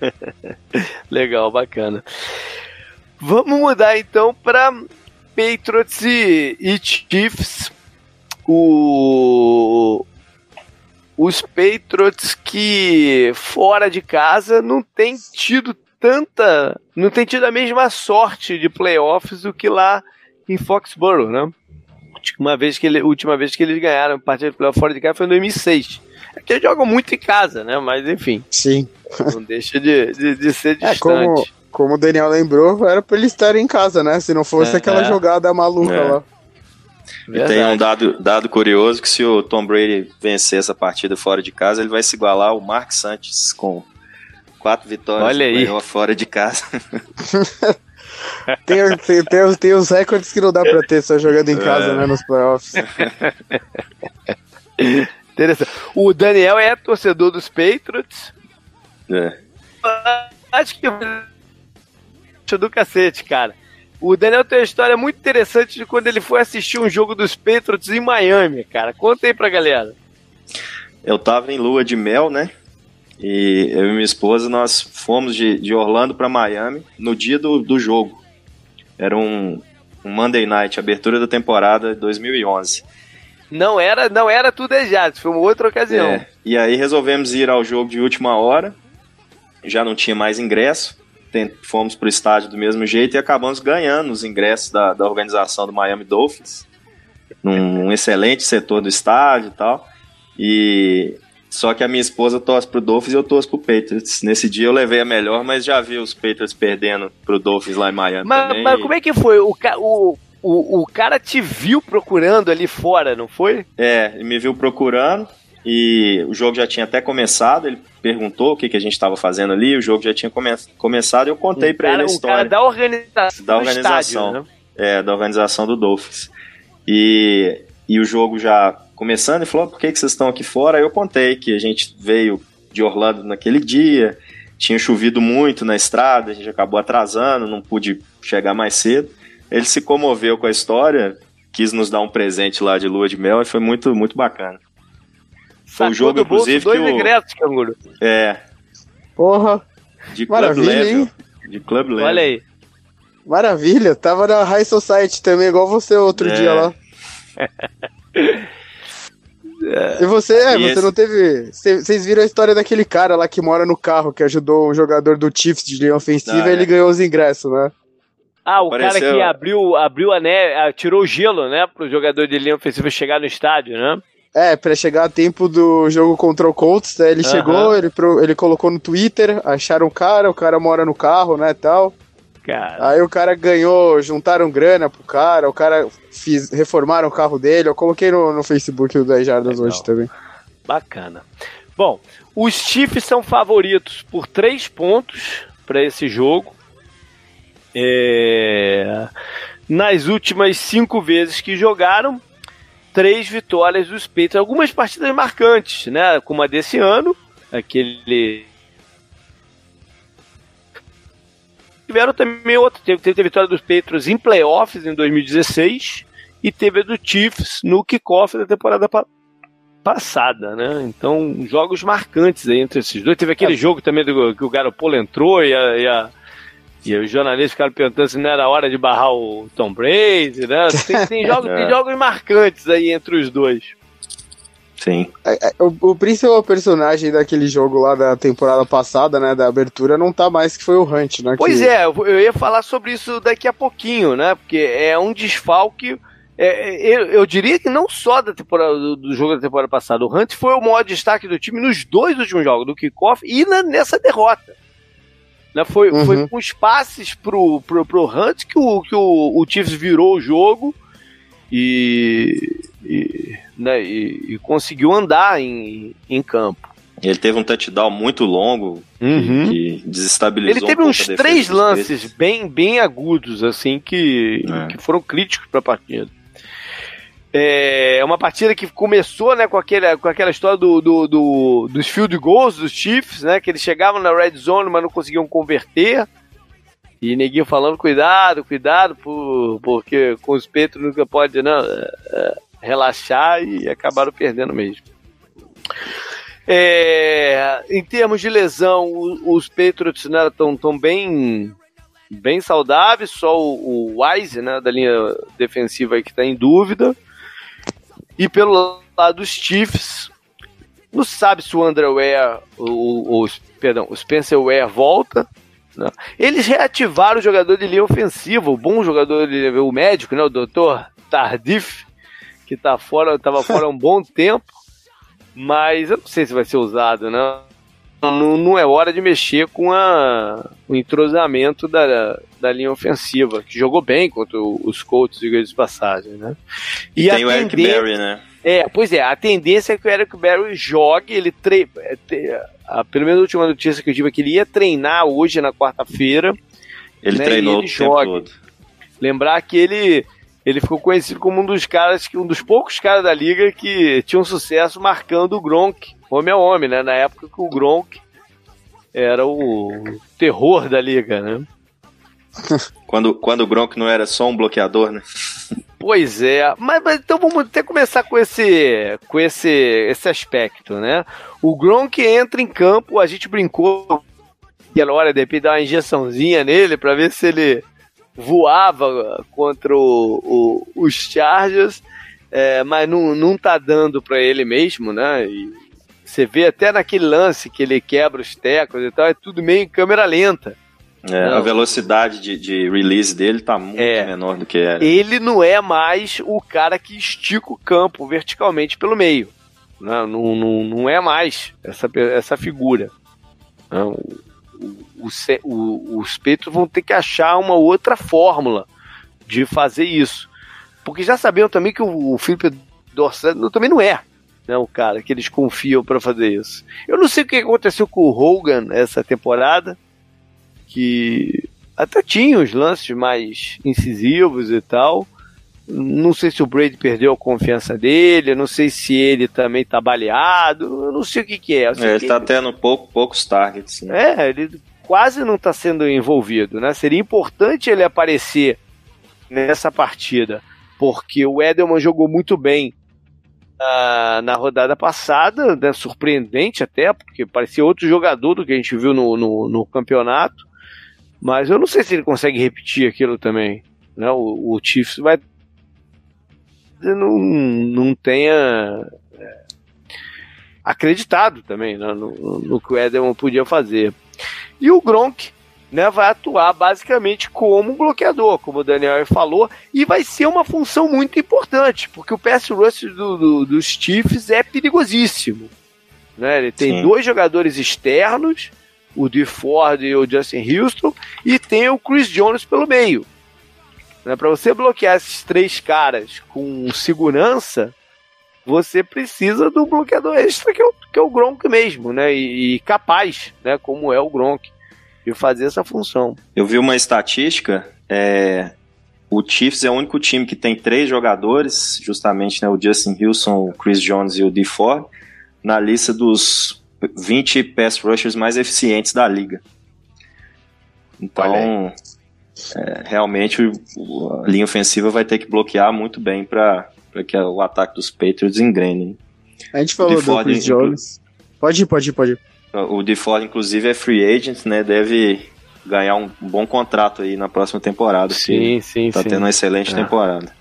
Legal, bacana. Vamos mudar então para Patriots e Chiefs. O, os Patriots que fora de casa não tem tido tanta, não tem tido a mesma sorte de playoffs do que lá em Foxborough, né? Uma vez que ele, última vez que eles ganharam partida de playoff fora de casa foi em 2006. É que eles jogam muito em casa, né? Mas enfim. Sim. Não deixa de, de, de ser distante. É, como, como o Daniel lembrou, era pra eles estarem em casa, né? Se não fosse é, aquela é. jogada maluca é. E tem um dado, dado curioso que se o Tom Brady vencer essa partida fora de casa, ele vai se igualar ao Mark Santos com quatro vitórias Olha aí. fora de casa. tem, tem, tem, tem, os recordes que não dá pra ter só jogando em casa, é. né, nos playoffs. Interessante. O Daniel é torcedor dos Patriots. É. Acho que do cacete, cara. O Daniel tem uma história muito interessante de quando ele foi assistir um jogo dos Patriots em Miami, cara. Conta aí pra galera. Eu tava em lua de mel, né? E eu e minha esposa, nós fomos de, de Orlando para Miami no dia do, do jogo. Era um, um Monday Night, abertura da temporada 2011. Não era, não era tudo errado, foi uma outra ocasião. É, e aí resolvemos ir ao jogo de última hora. Já não tinha mais ingresso. Fomos pro estádio do mesmo jeito e acabamos ganhando os ingressos da, da organização do Miami Dolphins. Num excelente setor do estádio e tal. E só que a minha esposa torce pro Dolphins e eu torço pro Patriots. Nesse dia eu levei a melhor, mas já vi os Patriots perdendo pro Dolphins lá em Miami mas, também. Mas como é que foi? O, o, o, o cara te viu procurando ali fora, não foi? É, ele me viu procurando e o jogo já tinha até começado. Ele perguntou o que, que a gente estava fazendo ali, o jogo já tinha come começado eu contei para ele a história. O cara da organização. Da organização. Estádio, né? É, da organização do Dolphins. E, e o jogo já começando e falou: por que, que vocês estão aqui fora? Eu contei que a gente veio de Orlando naquele dia, tinha chovido muito na estrada, a gente acabou atrasando, não pude chegar mais cedo. Ele se comoveu com a história, quis nos dar um presente lá de lua de mel e foi muito, muito bacana. Foi o jogo, inclusive, dois que o... ingressos, canguru. É. Porra. De Club Level. Hein? De Club Level. Olha aí. Maravilha. Tava na High Society também, igual você outro é. dia lá. E você, é, e você esse... não teve. Vocês viram a história daquele cara lá que mora no carro, que ajudou um jogador do Chiefs de linha ofensiva ah, e ele é. ganhou os ingressos, né? Ah, o Pareceu... cara que abriu, abriu a neve, tirou o gelo, né, pro jogador de linha ofensiva chegar no estádio, né? É, pra chegar a tempo do jogo contra o Colts, né, ele chegou, ele, ele colocou no Twitter, acharam o cara, o cara mora no carro, né, tal. Cara. Aí o cara ganhou, juntaram grana pro cara, o cara fiz, reformaram o carro dele. Eu coloquei no, no Facebook o 10 Jardas hoje também. Bacana. Bom, os Chiefs são favoritos por 3 pontos para esse jogo. É... Nas últimas cinco vezes que jogaram, três vitórias dos Patriots. Algumas partidas marcantes, né? Como a desse ano, aquele tiveram também outra. Teve, teve a vitória dos Patriots em playoffs em 2016 e teve a do Chiefs no kickoff da temporada pa passada, né? Então, jogos marcantes aí entre esses dois. Teve aquele é. jogo também do, que o Garoppolo entrou e, a, e, a, e os jornalistas ficaram perguntando se não era hora de barrar o Tom Brady, né? Tem, tem jogos, tem jogos marcantes aí entre os dois. Sim. É, é, o, o, principal personagem daquele jogo lá da temporada passada, né, da abertura, não tá mais que foi o Hunt, né? Pois que... é, eu ia falar sobre isso daqui a pouquinho, né? Porque é um desfalque. É, eu, eu, diria que não só da temporada, do, do, jogo da temporada passada. O Hunt foi o maior destaque do time nos dois últimos jogos, do kickoff e na, nessa derrota. Né, foi, uhum. foi com os passes pro, pro, pro Hunt que o, que o, o Chiefs virou o jogo e, e, né, e, e conseguiu andar em, em campo. Ele teve um touchdown muito longo uhum. que, que, desestabilizou. Ele teve um uns três lances bem, bem agudos, assim, que, é. que foram críticos para a partida. É uma partida que começou né, com, aquele, com aquela história do, do, do, dos field goals dos Chiefs, né? Que eles chegavam na red zone, mas não conseguiam converter. E neguinho falando, cuidado, cuidado, por, porque com os peitos nunca pode não, é, é, relaxar e acabaram perdendo mesmo. É, em termos de lesão, os Patriots estão né, tão bem, bem saudáveis, só o, o Wise, né, da linha defensiva que está em dúvida. E pelo lado dos Chiefs, não sabe se o André Ware, o, o, perdão, o Spencer Ware volta, não. Eles reativaram o jogador de linha ofensiva, o bom jogador, de, o médico, né, o doutor Tardif, que tá fora, estava fora há um bom tempo, mas eu não sei se vai ser usado, né? Não, não é hora de mexer com a, o entrosamento da, da linha ofensiva, que jogou bem contra os Colts de de passagem, né? E Tem o Eric Berry, né? É, pois é, a tendência é que o Eric Berry jogue, ele tre é, a, pelo menos a última notícia que eu tive é que ele ia treinar hoje na quarta-feira. Ele né, treinou ele o joga. todo. Lembrar que ele ele ficou conhecido como um dos caras, um dos poucos caras da liga que tinham sucesso marcando o Gronk, homem a homem, né? Na época que o Gronk era o terror da liga, né? quando, quando o Gronk não era só um bloqueador, né? Pois é, mas, mas, então vamos até começar com esse, com esse, esse aspecto, né? O Gronk entra em campo, a gente brincou aquela hora de repente dar uma injeçãozinha nele para ver se ele voava contra o, o, os Chargers, é, mas não, não tá dando para ele mesmo, né? E você vê até naquele lance que ele quebra os tecos e tal, é tudo meio em câmera lenta. É, a velocidade de, de, release dele tá muito é, menor do que era. Ele não é mais o cara que estica o campo verticalmente pelo meio. Não, não, não, não é mais essa, essa figura. Não, o, o, os peitos vão ter que achar uma outra fórmula de fazer isso. Porque já sabiam também que o, o Felipe Dorset também não é né, o cara que eles confiam para fazer isso. Eu não sei o que aconteceu com o Hogan essa temporada, que até tinha os lances mais incisivos e tal. Não sei se o Brady perdeu a confiança dele, não sei se ele também tá baleado, eu não sei o que, que é. é ele tá tendo pouco, poucos targets. Né? É, ele quase não está sendo envolvido, né? Seria importante ele aparecer nessa partida, porque o Edelman jogou muito bem uh, na rodada passada, né? surpreendente até, porque parecia outro jogador do que a gente viu no, no, no campeonato, mas eu não sei se ele consegue repetir aquilo também. Né? O, o Chiefs vai não, não tenha é, acreditado também né? no, no que o Edelman podia fazer. E o Gronk né, vai atuar basicamente como um bloqueador, como o Daniel falou, e vai ser uma função muito importante, porque o pass rush do, do, dos Chiefs é perigosíssimo. Né? Ele tem Sim. dois jogadores externos, o De Ford e o Justin Houston, e tem o Chris Jones pelo meio. Né? Para você bloquear esses três caras com segurança, você precisa do bloqueador extra que é o, que é o Gronk mesmo, né? E, e, capaz, né? Como é o Gronk, de fazer essa função. Eu vi uma estatística, é, o Chiefs é o único time que tem três jogadores, justamente né, o Justin Wilson, o Chris Jones e o D. Ford, na lista dos 20 pass rushers mais eficientes da liga. Então, é, realmente a linha ofensiva vai ter que bloquear muito bem para para que o ataque dos Patriots engrene. A gente falou do Chris Jones. Pode ir, pode ir, pode ir. O DeFord, inclusive, é free agent, né? Deve ganhar um bom contrato aí na próxima temporada. Sim, sim, tá sim. tendo uma excelente é. temporada.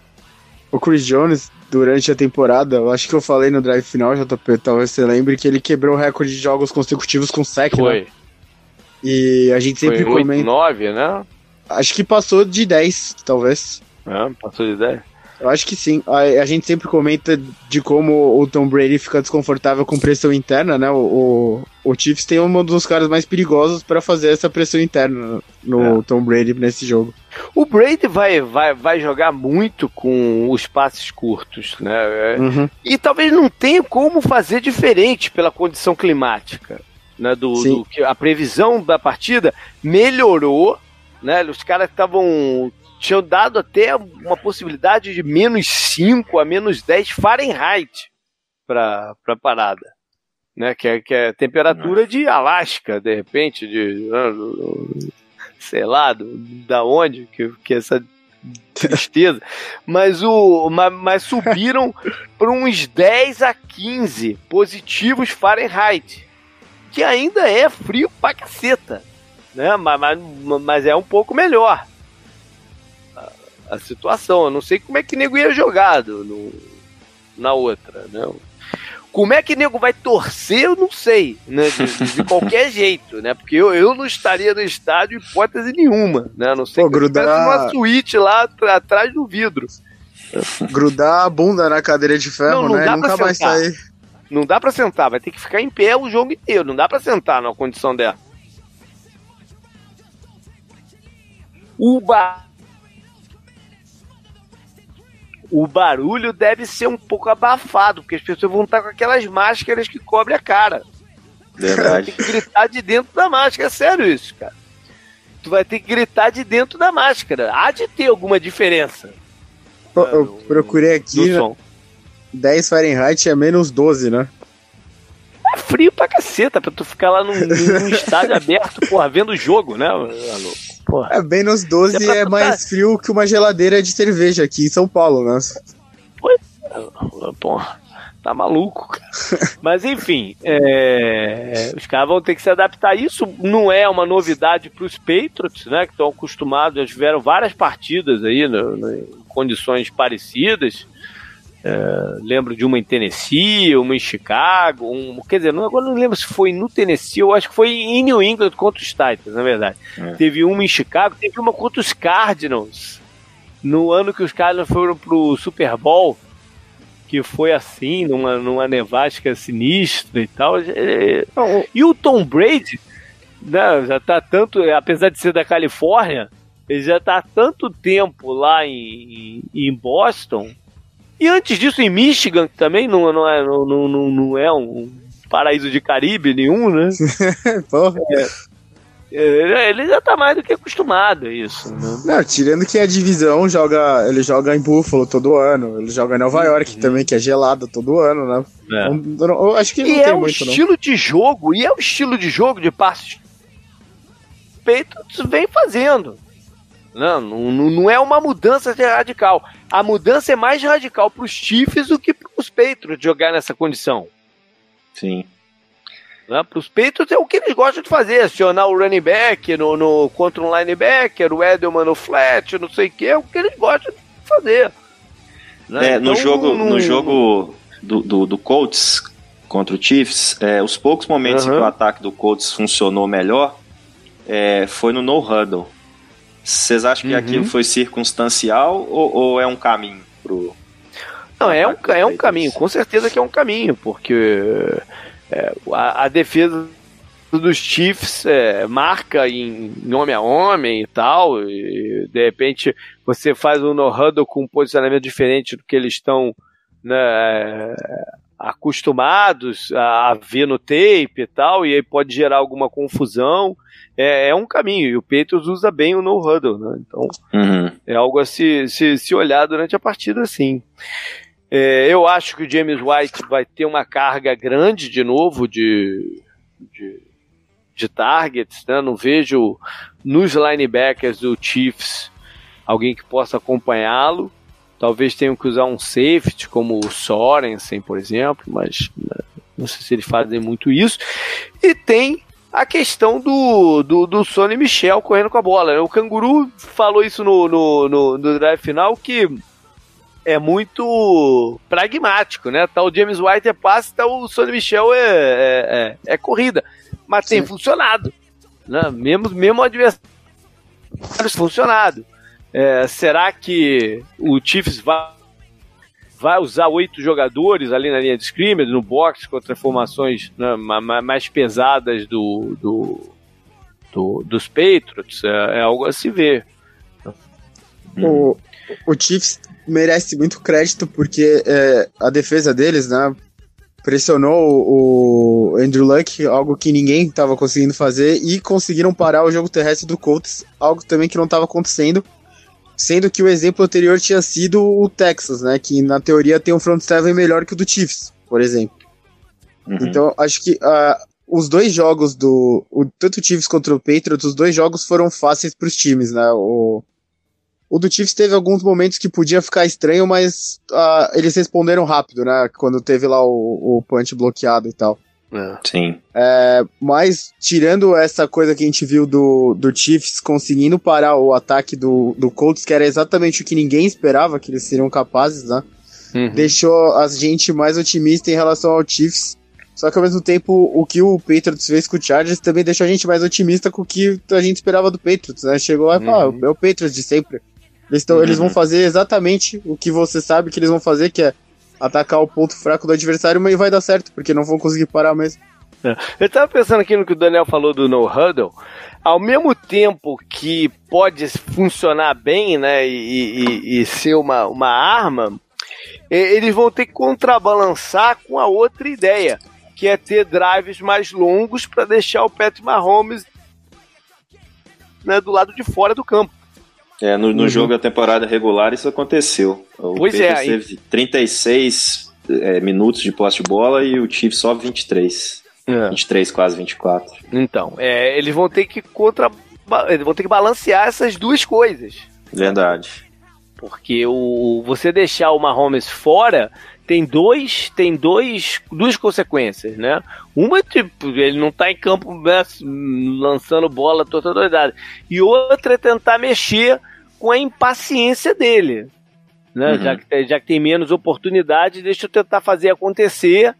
O Chris Jones, durante a temporada, eu acho que eu falei no drive final, JP, talvez você lembre, que ele quebrou o recorde de jogos consecutivos com sec, né? Foi. Né? E a gente sempre Foi 8, comenta... 9, né? Acho que passou de 10, talvez. É, passou de 10. Eu acho que sim. A, a, gente sempre comenta de como o Tom Brady fica desconfortável com pressão interna, né? O, o, Chiefs tem um dos caras mais perigosos para fazer essa pressão interna no é. Tom Brady nesse jogo. O Brady vai, vai, vai jogar muito com os passes curtos, né? Uhum. E talvez não tenha como fazer diferente pela condição climática. Né, do, do, a previsão da partida melhorou, né? Os caras estavam tinham dado até uma possibilidade de menos 5 a menos 10 Fahrenheit para a parada. Né, que, é, que é temperatura de Alasca, de repente, de sei lá, do, da onde que, que é essa tristeza. mas, o, mas, mas subiram para uns 10 a 15 positivos Fahrenheit, que ainda é frio pra caceta, né? mas, mas, mas é um pouco melhor a situação. Eu não sei como é que nego ia jogado no, na outra, né? Como é que nego vai torcer, eu não sei, né? De, de qualquer jeito, né? Porque eu, eu não estaria no estádio hipótese nenhuma, né? A não sei Pô, que grudar... uma suíte lá atrás do vidro. Grudar a bunda na cadeira de ferro, não, não né? Nunca mais sair. Não dá pra sentar, vai ter que ficar em pé o jogo inteiro. Não dá pra sentar numa condição dessa. O bar o barulho deve ser um pouco abafado, porque as pessoas vão estar com aquelas máscaras que cobrem a cara. Verdade. Tem que gritar de dentro da máscara, é sério isso, cara. Tu vai ter que gritar de dentro da máscara. Há de ter alguma diferença. Eu, eu no, procurei aqui. No 10 Fahrenheit é menos 12, né? É frio pra caceta, pra tu ficar lá num, num estádio aberto, porra, vendo o jogo, né? Porra. É, bem nos 12 é, é mais frio que uma geladeira de cerveja aqui em São Paulo, né? Pois, porra tá maluco, cara. Mas enfim, é, os caras vão ter que se adaptar. Isso não é uma novidade para os Patriots, né? Que estão acostumados, já tiveram várias partidas aí no, no, em condições parecidas. É, lembro de uma em Tennessee, uma em Chicago, um, quer dizer, não, agora não lembro se foi no Tennessee, eu acho que foi em New England contra os Titans, na verdade. É. Teve uma em Chicago, teve uma contra os Cardinals. No ano que os Cardinals foram pro Super Bowl, que foi assim, numa, numa nevasca sinistra e tal. É, e o Tom Brady, né, já tá tanto, apesar de ser da Califórnia, ele já tá há tanto tempo lá em, em Boston. E antes disso em Michigan, que também não, não, é, não, não, não é um paraíso de Caribe nenhum, né? Porra. É, ele já tá mais do que acostumado a isso. Né? Não, tirando que a divisão joga. Ele joga em Buffalo todo ano. Ele joga em Nova uhum. York também, que é gelado todo ano, né? É. Eu, eu acho que e é o estilo não. de jogo, e é o estilo de jogo de passes Patriots vem fazendo. Não, não, não é uma mudança radical. A mudança é mais radical para os Chiefs do que para os Patriots jogar nessa condição. Sim. Né? Para os Patriots é o que eles gostam de fazer, acionar o running back no, no, contra um linebacker, o Edelman no flat, não sei o que, é o que eles gostam de fazer. Né? É, então, no jogo, no... no jogo do, do, do, Colts contra o Chiefs, é, os poucos momentos uhum. que o ataque do Colts funcionou melhor é, foi no no huddle. Vocês acham que uhum. aquilo foi circunstancial ou, ou, é um caminho pro. Não, é um, é um caminho, com certeza que é um caminho, porque é, a, a, defesa dos Chiefs é, marca em, em, homem a homem e tal, e de repente você faz um no-huddle com um posicionamento diferente do que eles estão né, acostumados a, a, ver no tape e tal, e aí pode gerar alguma confusão. É, é um caminho, e o Petros usa bem o no-huddle, né? Então uhum. é algo a se, se, se olhar durante a partida, sim. É, eu acho que o James White vai ter uma carga grande de novo de, de, de targets. Né? Não vejo nos linebackers do Chiefs alguém que possa acompanhá-lo. Talvez tenham que usar um safety como o Sorensen, por exemplo, mas né, não sei se eles fazem muito isso. E tem a questão do, do, do Sonny Michel correndo com a bola. Né? O Canguru falou isso no, no, no, no drive final que é muito pragmático, né? Tá o James White é passe, tá o Sonny Michel é, é, é, é corrida. Mas Sim. tem funcionado. Né? Mesmo, mesmo adversário funcionado. É, será que o Chiefs vai, vai usar oito jogadores ali na linha de scrimmage, no box, contra formações né, mais pesadas do, do, do dos Patriots? É, é, algo a se ver. O, o Chiefs merece muito crédito porque é, a defesa deles, né, pressionou o Andrew Luck, algo que ninguém estava conseguindo fazer, e conseguiram parar o jogo terrestre do Colts, algo também que não estava acontecendo, sendo que o exemplo anterior tinha sido o Texas, né, que na teoria tem um front seven melhor que o do Chiefs, por exemplo. Uhum. Então, acho que uh, os dois jogos do. O, tanto o Chiefs contra o Patriots, os dois jogos foram fáceis para os times, né? O, o do Chiefs teve alguns momentos que podia ficar estranho, mas uh, eles responderam rápido, né? Quando teve lá o, o punch bloqueado e tal. É. Sim. É, mas, tirando essa coisa que a gente viu do, do Chiefs conseguindo parar o ataque do, do Colts, que era exatamente o que ninguém esperava que eles seriam capazes, né? Uhum. Deixou a gente mais otimista em relação ao Chiefs. Só que ao mesmo tempo, o que o Patriots fez com o Chargers também deixou a gente mais otimista com o que a gente esperava do Patriots, né? Chegou a falar, uhum. é o Patriots de sempre. Eles, tão, uhum. eles vão fazer exatamente o que você sabe que eles vão fazer, que é atacar o ponto fraco do adversário, mas vai dar certo, porque não vão conseguir parar mesmo. É. Eu tava pensando aqui no que o Daniel falou do no huddle. Ao mesmo tempo que pode funcionar bem, né, e, e, e ser uma, uma arma, eles vão ter que contrabalançar com a outra ideia, que é ter drives mais longos para deixar o Patrick Mahomes né, do lado de fora do campo. É, no, no uhum. jogo da temporada regular isso aconteceu. O pois Patriots é. teve 36 é, minutos de posse de bola e o Chiefs só 23. É. 23, quase 24. Então, é, eles vão ter que contra eles vão ter que balancear essas duas coisas. Verdade. Porque o, você deixar o Mahomes fora tem dois tem dois duas consequências, né? Uma tipo ele não tá em campo né, lançando bola toda doidada e outra é tentar mexer com a impaciência dele, né? Uhum. Já que já que tem menos oportunidade, deixa eu tentar fazer acontecer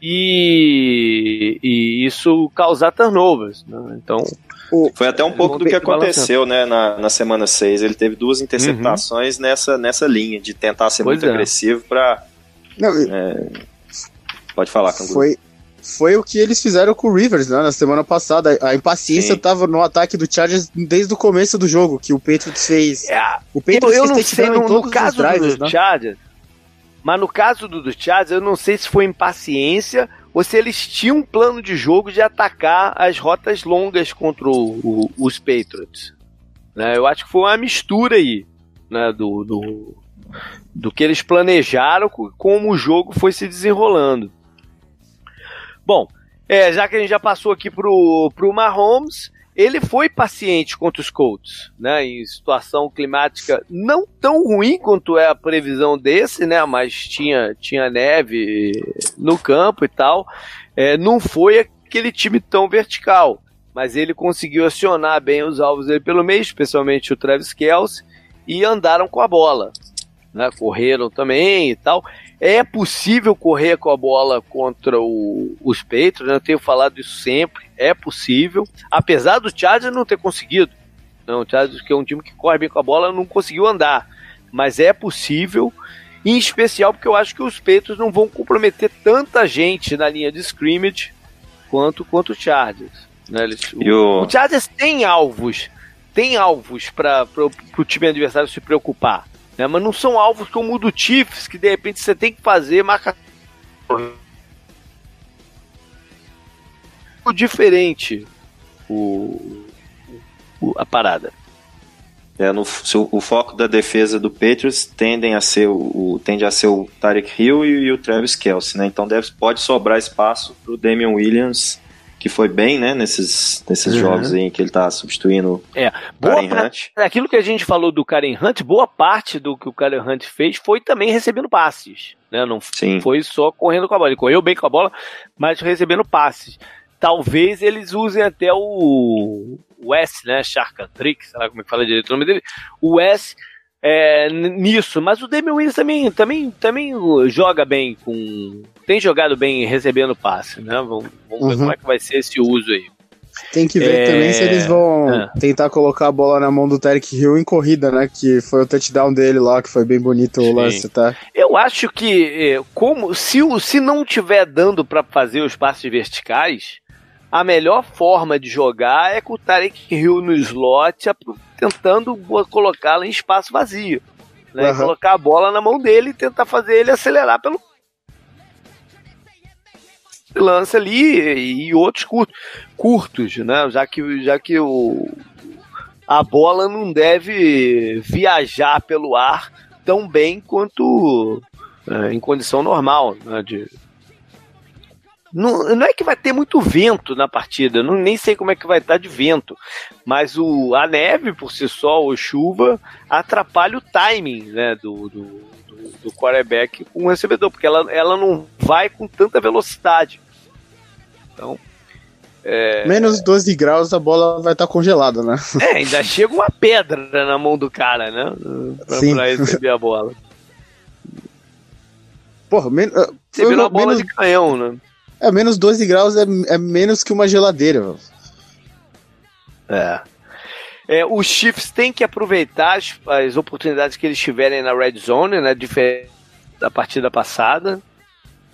e, e isso causar turnovers, né? Então foi até um pouco do que aconteceu, né, na, na semana 6. Ele teve duas interceptações uhum. nessa, nessa linha de tentar ser pois muito é. agressivo para não, é... Pode falar, Canguru. Foi, foi o que eles fizeram com o Rivers, né, na semana passada. A impaciência Sim. tava no ataque do Chargers desde o começo do jogo, que o Patriots fez. É, o Patriots eu, eu não sei, no, no caso drives, do né? Chargers, mas no caso do, do Chargers, eu não sei se foi impaciência ou se eles tinham um plano de jogo de atacar as rotas longas contra o, o, os Patriots. Né, eu acho que foi uma mistura aí, né, do, do do que eles planejaram, como o jogo foi se desenrolando. Bom, é, já que a gente já passou aqui pro, pro Mahomes, ele foi paciente contra os Colts, né? Em situação climática não tão ruim quanto é a previsão desse, né? Mas tinha, tinha neve no campo e tal. É, não foi aquele time tão vertical, mas ele conseguiu acionar bem os alvos dele pelo meio, especialmente o Travis Kelce, e andaram com a bola né, correram também e tal. É possível correr com a bola contra o, os Patriots, né, eu tenho falado isso sempre, é possível, apesar do Chargers não ter conseguido. Não, o Chargers, que é um time que corre bem com a bola, não conseguiu andar, mas é possível, em especial porque eu acho que os Patriots não vão comprometer tanta gente na linha de scrimmage quanto, quanto o Chargers. Né, eles, o, o Chargers tem alvos, tem alvos para o time adversário se preocupar. Né? Mas não são alvos como o do Chiefs, que de repente você tem que fazer marca diferente o, o, a parada. É, no, o foco da defesa do Patriots tendem a ser o, o tende a ser o Tarek Hill e, e, o Travis Kelsey, né? Então deve, pode sobrar espaço para o Damian Williams que foi bem, né, nesses, nesses uhum. jogos em que ele tá substituindo é. boa Karen Hunt. Aquilo que a gente falou do Karen Hunt, boa parte do que o Karen Hunt fez foi também recebendo passes, né, não Sim. foi só correndo com a bola, ele correu bem com a bola, mas recebendo passes. Talvez eles usem até o Wes, né, Sharkatrick, sei lá como é que fala direito o nome dele, o Wes é, nisso. Mas o Damian Williams também, também, também joga bem com. Tem jogado bem recebendo passe, né? Vamos, vamos uhum. ver como é que vai ser esse uso aí. Tem que ver é... também se eles vão é. tentar colocar a bola na mão do Tarek Hill em corrida, né? Que foi o touchdown dele lá, que foi bem bonito o lance, tá? Eu acho que é, como se, se não tiver dando para fazer os passes verticais, a melhor forma de jogar é com o Tarek Hill no slot, tentando colocá-lo em espaço vazio. Né? Uhum. Colocar a bola na mão dele e tentar fazer ele acelerar pelo lance ali e outros curtos, curtos né? Já que, já que o, a bola não deve viajar pelo ar tão bem quanto é, em condição normal, né? De, não, não é que vai ter muito vento na partida, não, nem sei como é que vai estar de vento, mas o, a neve por si só, ou chuva, atrapalha o timing né, do, do, do, do quarterback com o recebedor, porque ela, ela não vai com tanta velocidade. Então. É... Menos 12 graus, a bola vai estar congelada, né? É, ainda chega uma pedra na mão do cara, né? Pra, Sim. pra receber a bola. Porra, men... Você virou uma bola menos... de canhão, né? É, menos 12 graus é, é menos que uma geladeira. É. é. Os Chiefs têm que aproveitar as, as, oportunidades que eles tiverem na red zone, né? Diferente da partida passada.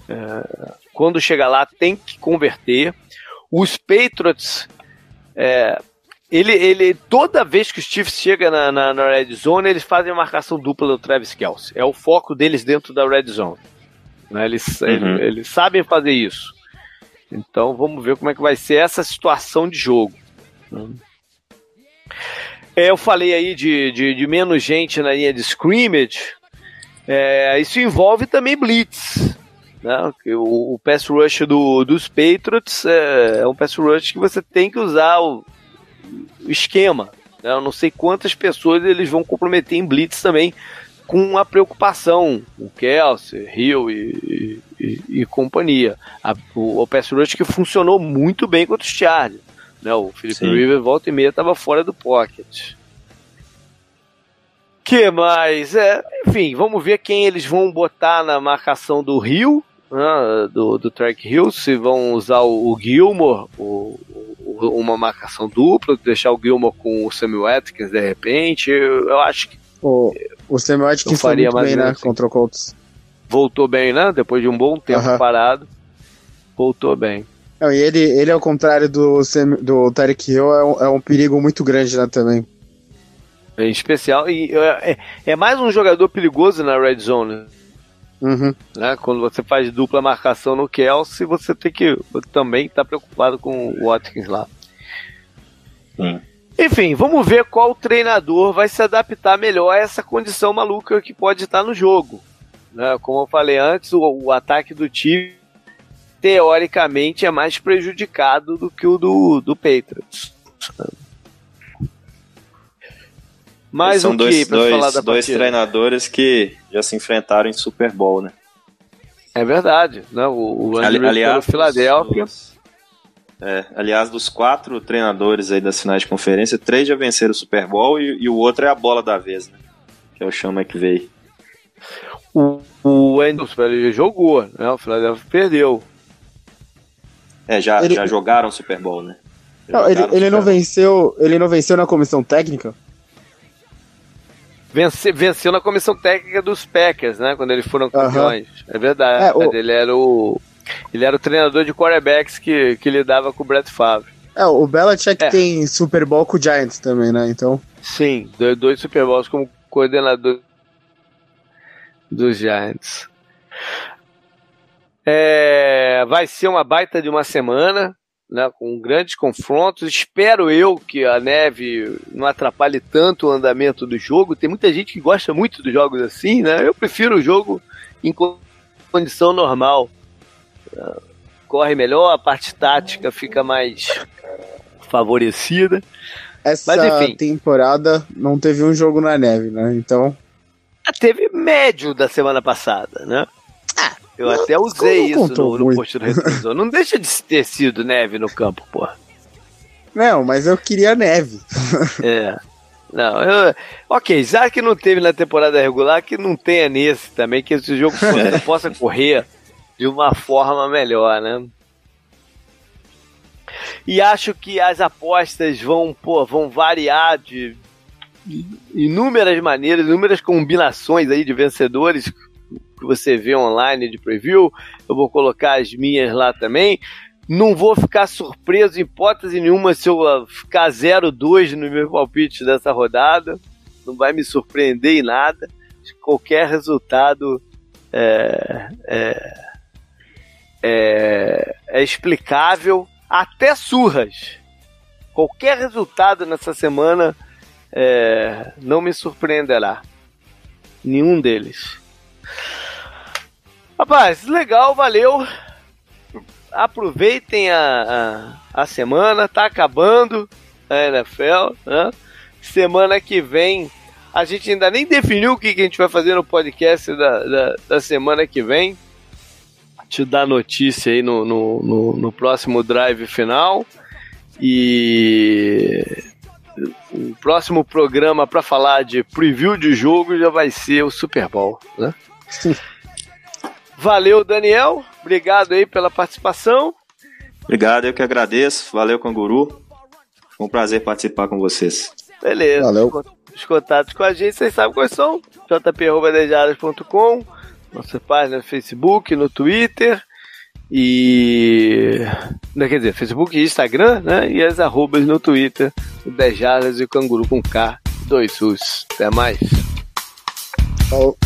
É, quando chegar lá, tem que converter. Os Patriots. É, ele, ele, toda vez que os Chiefs chegam na, na, na, red zone, eles fazem a marcação dupla do Travis Kelce. É o foco deles dentro da red zone. Né? Eles, uhum. eles, eles, sabem fazer isso. Então vamos ver como é que vai ser essa situação de jogo. É, eu falei aí de, de, de, menos gente na linha de scrimmage. É, isso envolve também blitz. Né? O, o pass rush do, dos Patriots é, é, um pass rush que você tem que usar o, o esquema. Né? Eu não sei quantas pessoas eles vão comprometer em blitz também com a preocupação, o Kelsey, Hill e, e, e companhia. A, o, o pass rush que funcionou muito bem contra os Chargers. Né? O Felipe River volta e meia estava fora do pocket. Que mais? É, enfim, vamos ver quem eles vão botar na marcação do Rio, né, do, do Track Hill, se vão usar o, o Gilmore, o, o, uma marcação dupla, deixar o Gilmore com o Samuel Atkins de repente. Eu, eu acho que. O, o Samuel Atkins foi muito bem, né? Assim. Contra o Colts. Voltou bem, né? Depois de um bom tempo uh -huh. parado. Voltou bem. Não, e ele, ele, ao contrário do, do Tarek Hill, é um, é um perigo muito grande, né, também. Em especial, e é, é, é mais um jogador perigoso na red zone. Uhum. Né? Quando você faz dupla marcação no Kelsey, você tem que também estar tá preocupado com o Watkins lá. Sim. Enfim, vamos ver qual treinador vai se adaptar melhor a essa condição maluca que pode estar no jogo. Né? Como eu falei antes, o, o ataque do time teoricamente é mais prejudicado do que o do, do Patriots. Mais são um dois, dois, dois treinadores que já se enfrentaram em Super Bowl, né? É verdade, né? O, o Ali, aliás, Philadelphia. É, aliás, dos quatro treinadores aí das finais de conferência, três já venceram o Super Bowl e, e o outro é a bola da vez, né? Que é o Sean McVay. O, o Andrews, ele jogou, né? O Philadelphia perdeu. É, já, ele... já jogaram Super Bowl, né? Não, ele, ele não venceu, ele não venceu na comissão técnica? Vence, venceu na comissão técnica dos Packers, né? Quando eles foram campeões. É verdade. É, o... Ele era o. Ele era o treinador de quarterbacks que, que lidava com o Brett Favre. É, o Belichick é. tem Super Bowl com o Giants também, né? Então. Sim, dois Super Bowls como coordenador dos Giants. É, vai ser uma baita de uma semana né, com grandes confrontos. Espero eu que a neve não atrapalhe tanto o andamento do jogo. Tem muita gente que gosta muito dos jogos assim, né? Eu prefiro o jogo em condição normal. Corre melhor, a parte tática fica mais favorecida. Essa Mas, temporada não teve um jogo na neve, né? Então. Teve médio da semana passada, né? Eu até usei isso no, no post do retrovisor. Não deixa de ter sido neve no campo, pô. Não, mas eu queria neve. é. Não, eu, ok, já que não teve na temporada regular, que não tenha nesse também, que esse jogo possa, possa correr de uma forma melhor, né? E acho que as apostas vão, pô, vão variar de inúmeras maneiras, inúmeras combinações aí de vencedores que você vê online de preview. Eu vou colocar as minhas lá também. Não vou ficar surpreso em hipótese nenhuma se eu ah, ficar 0-2 no meu palpite dessa rodada. Não vai me surpreender em nada. Qualquer resultado é, é, é, é explicável, até surras. Qualquer resultado nessa semana é, não me surpreenderá. Nenhum deles. Rapaz, legal, valeu. Aproveitem a, a, a semana, tá acabando a NFL. Né? Semana que vem, a gente ainda nem definiu o que, que a gente vai fazer no podcast da, da, da semana que vem. Te dar notícia aí no, no, no, no próximo drive final. E o próximo programa para falar de preview de jogo já vai ser o Super Bowl, né? Valeu, Daniel. Obrigado aí pela participação. Obrigado, eu que agradeço. Valeu, Canguru. Foi um prazer participar com vocês. Beleza. Valeu. Os contatos com a gente, vocês sabem quais são. jp.dejadas.com Nossa página no Facebook, no Twitter e... Não, quer dizer, Facebook e Instagram, né? E as arrobas no Twitter, o Dejadas e o Canguru com K, dois SUS. Até mais. Falou.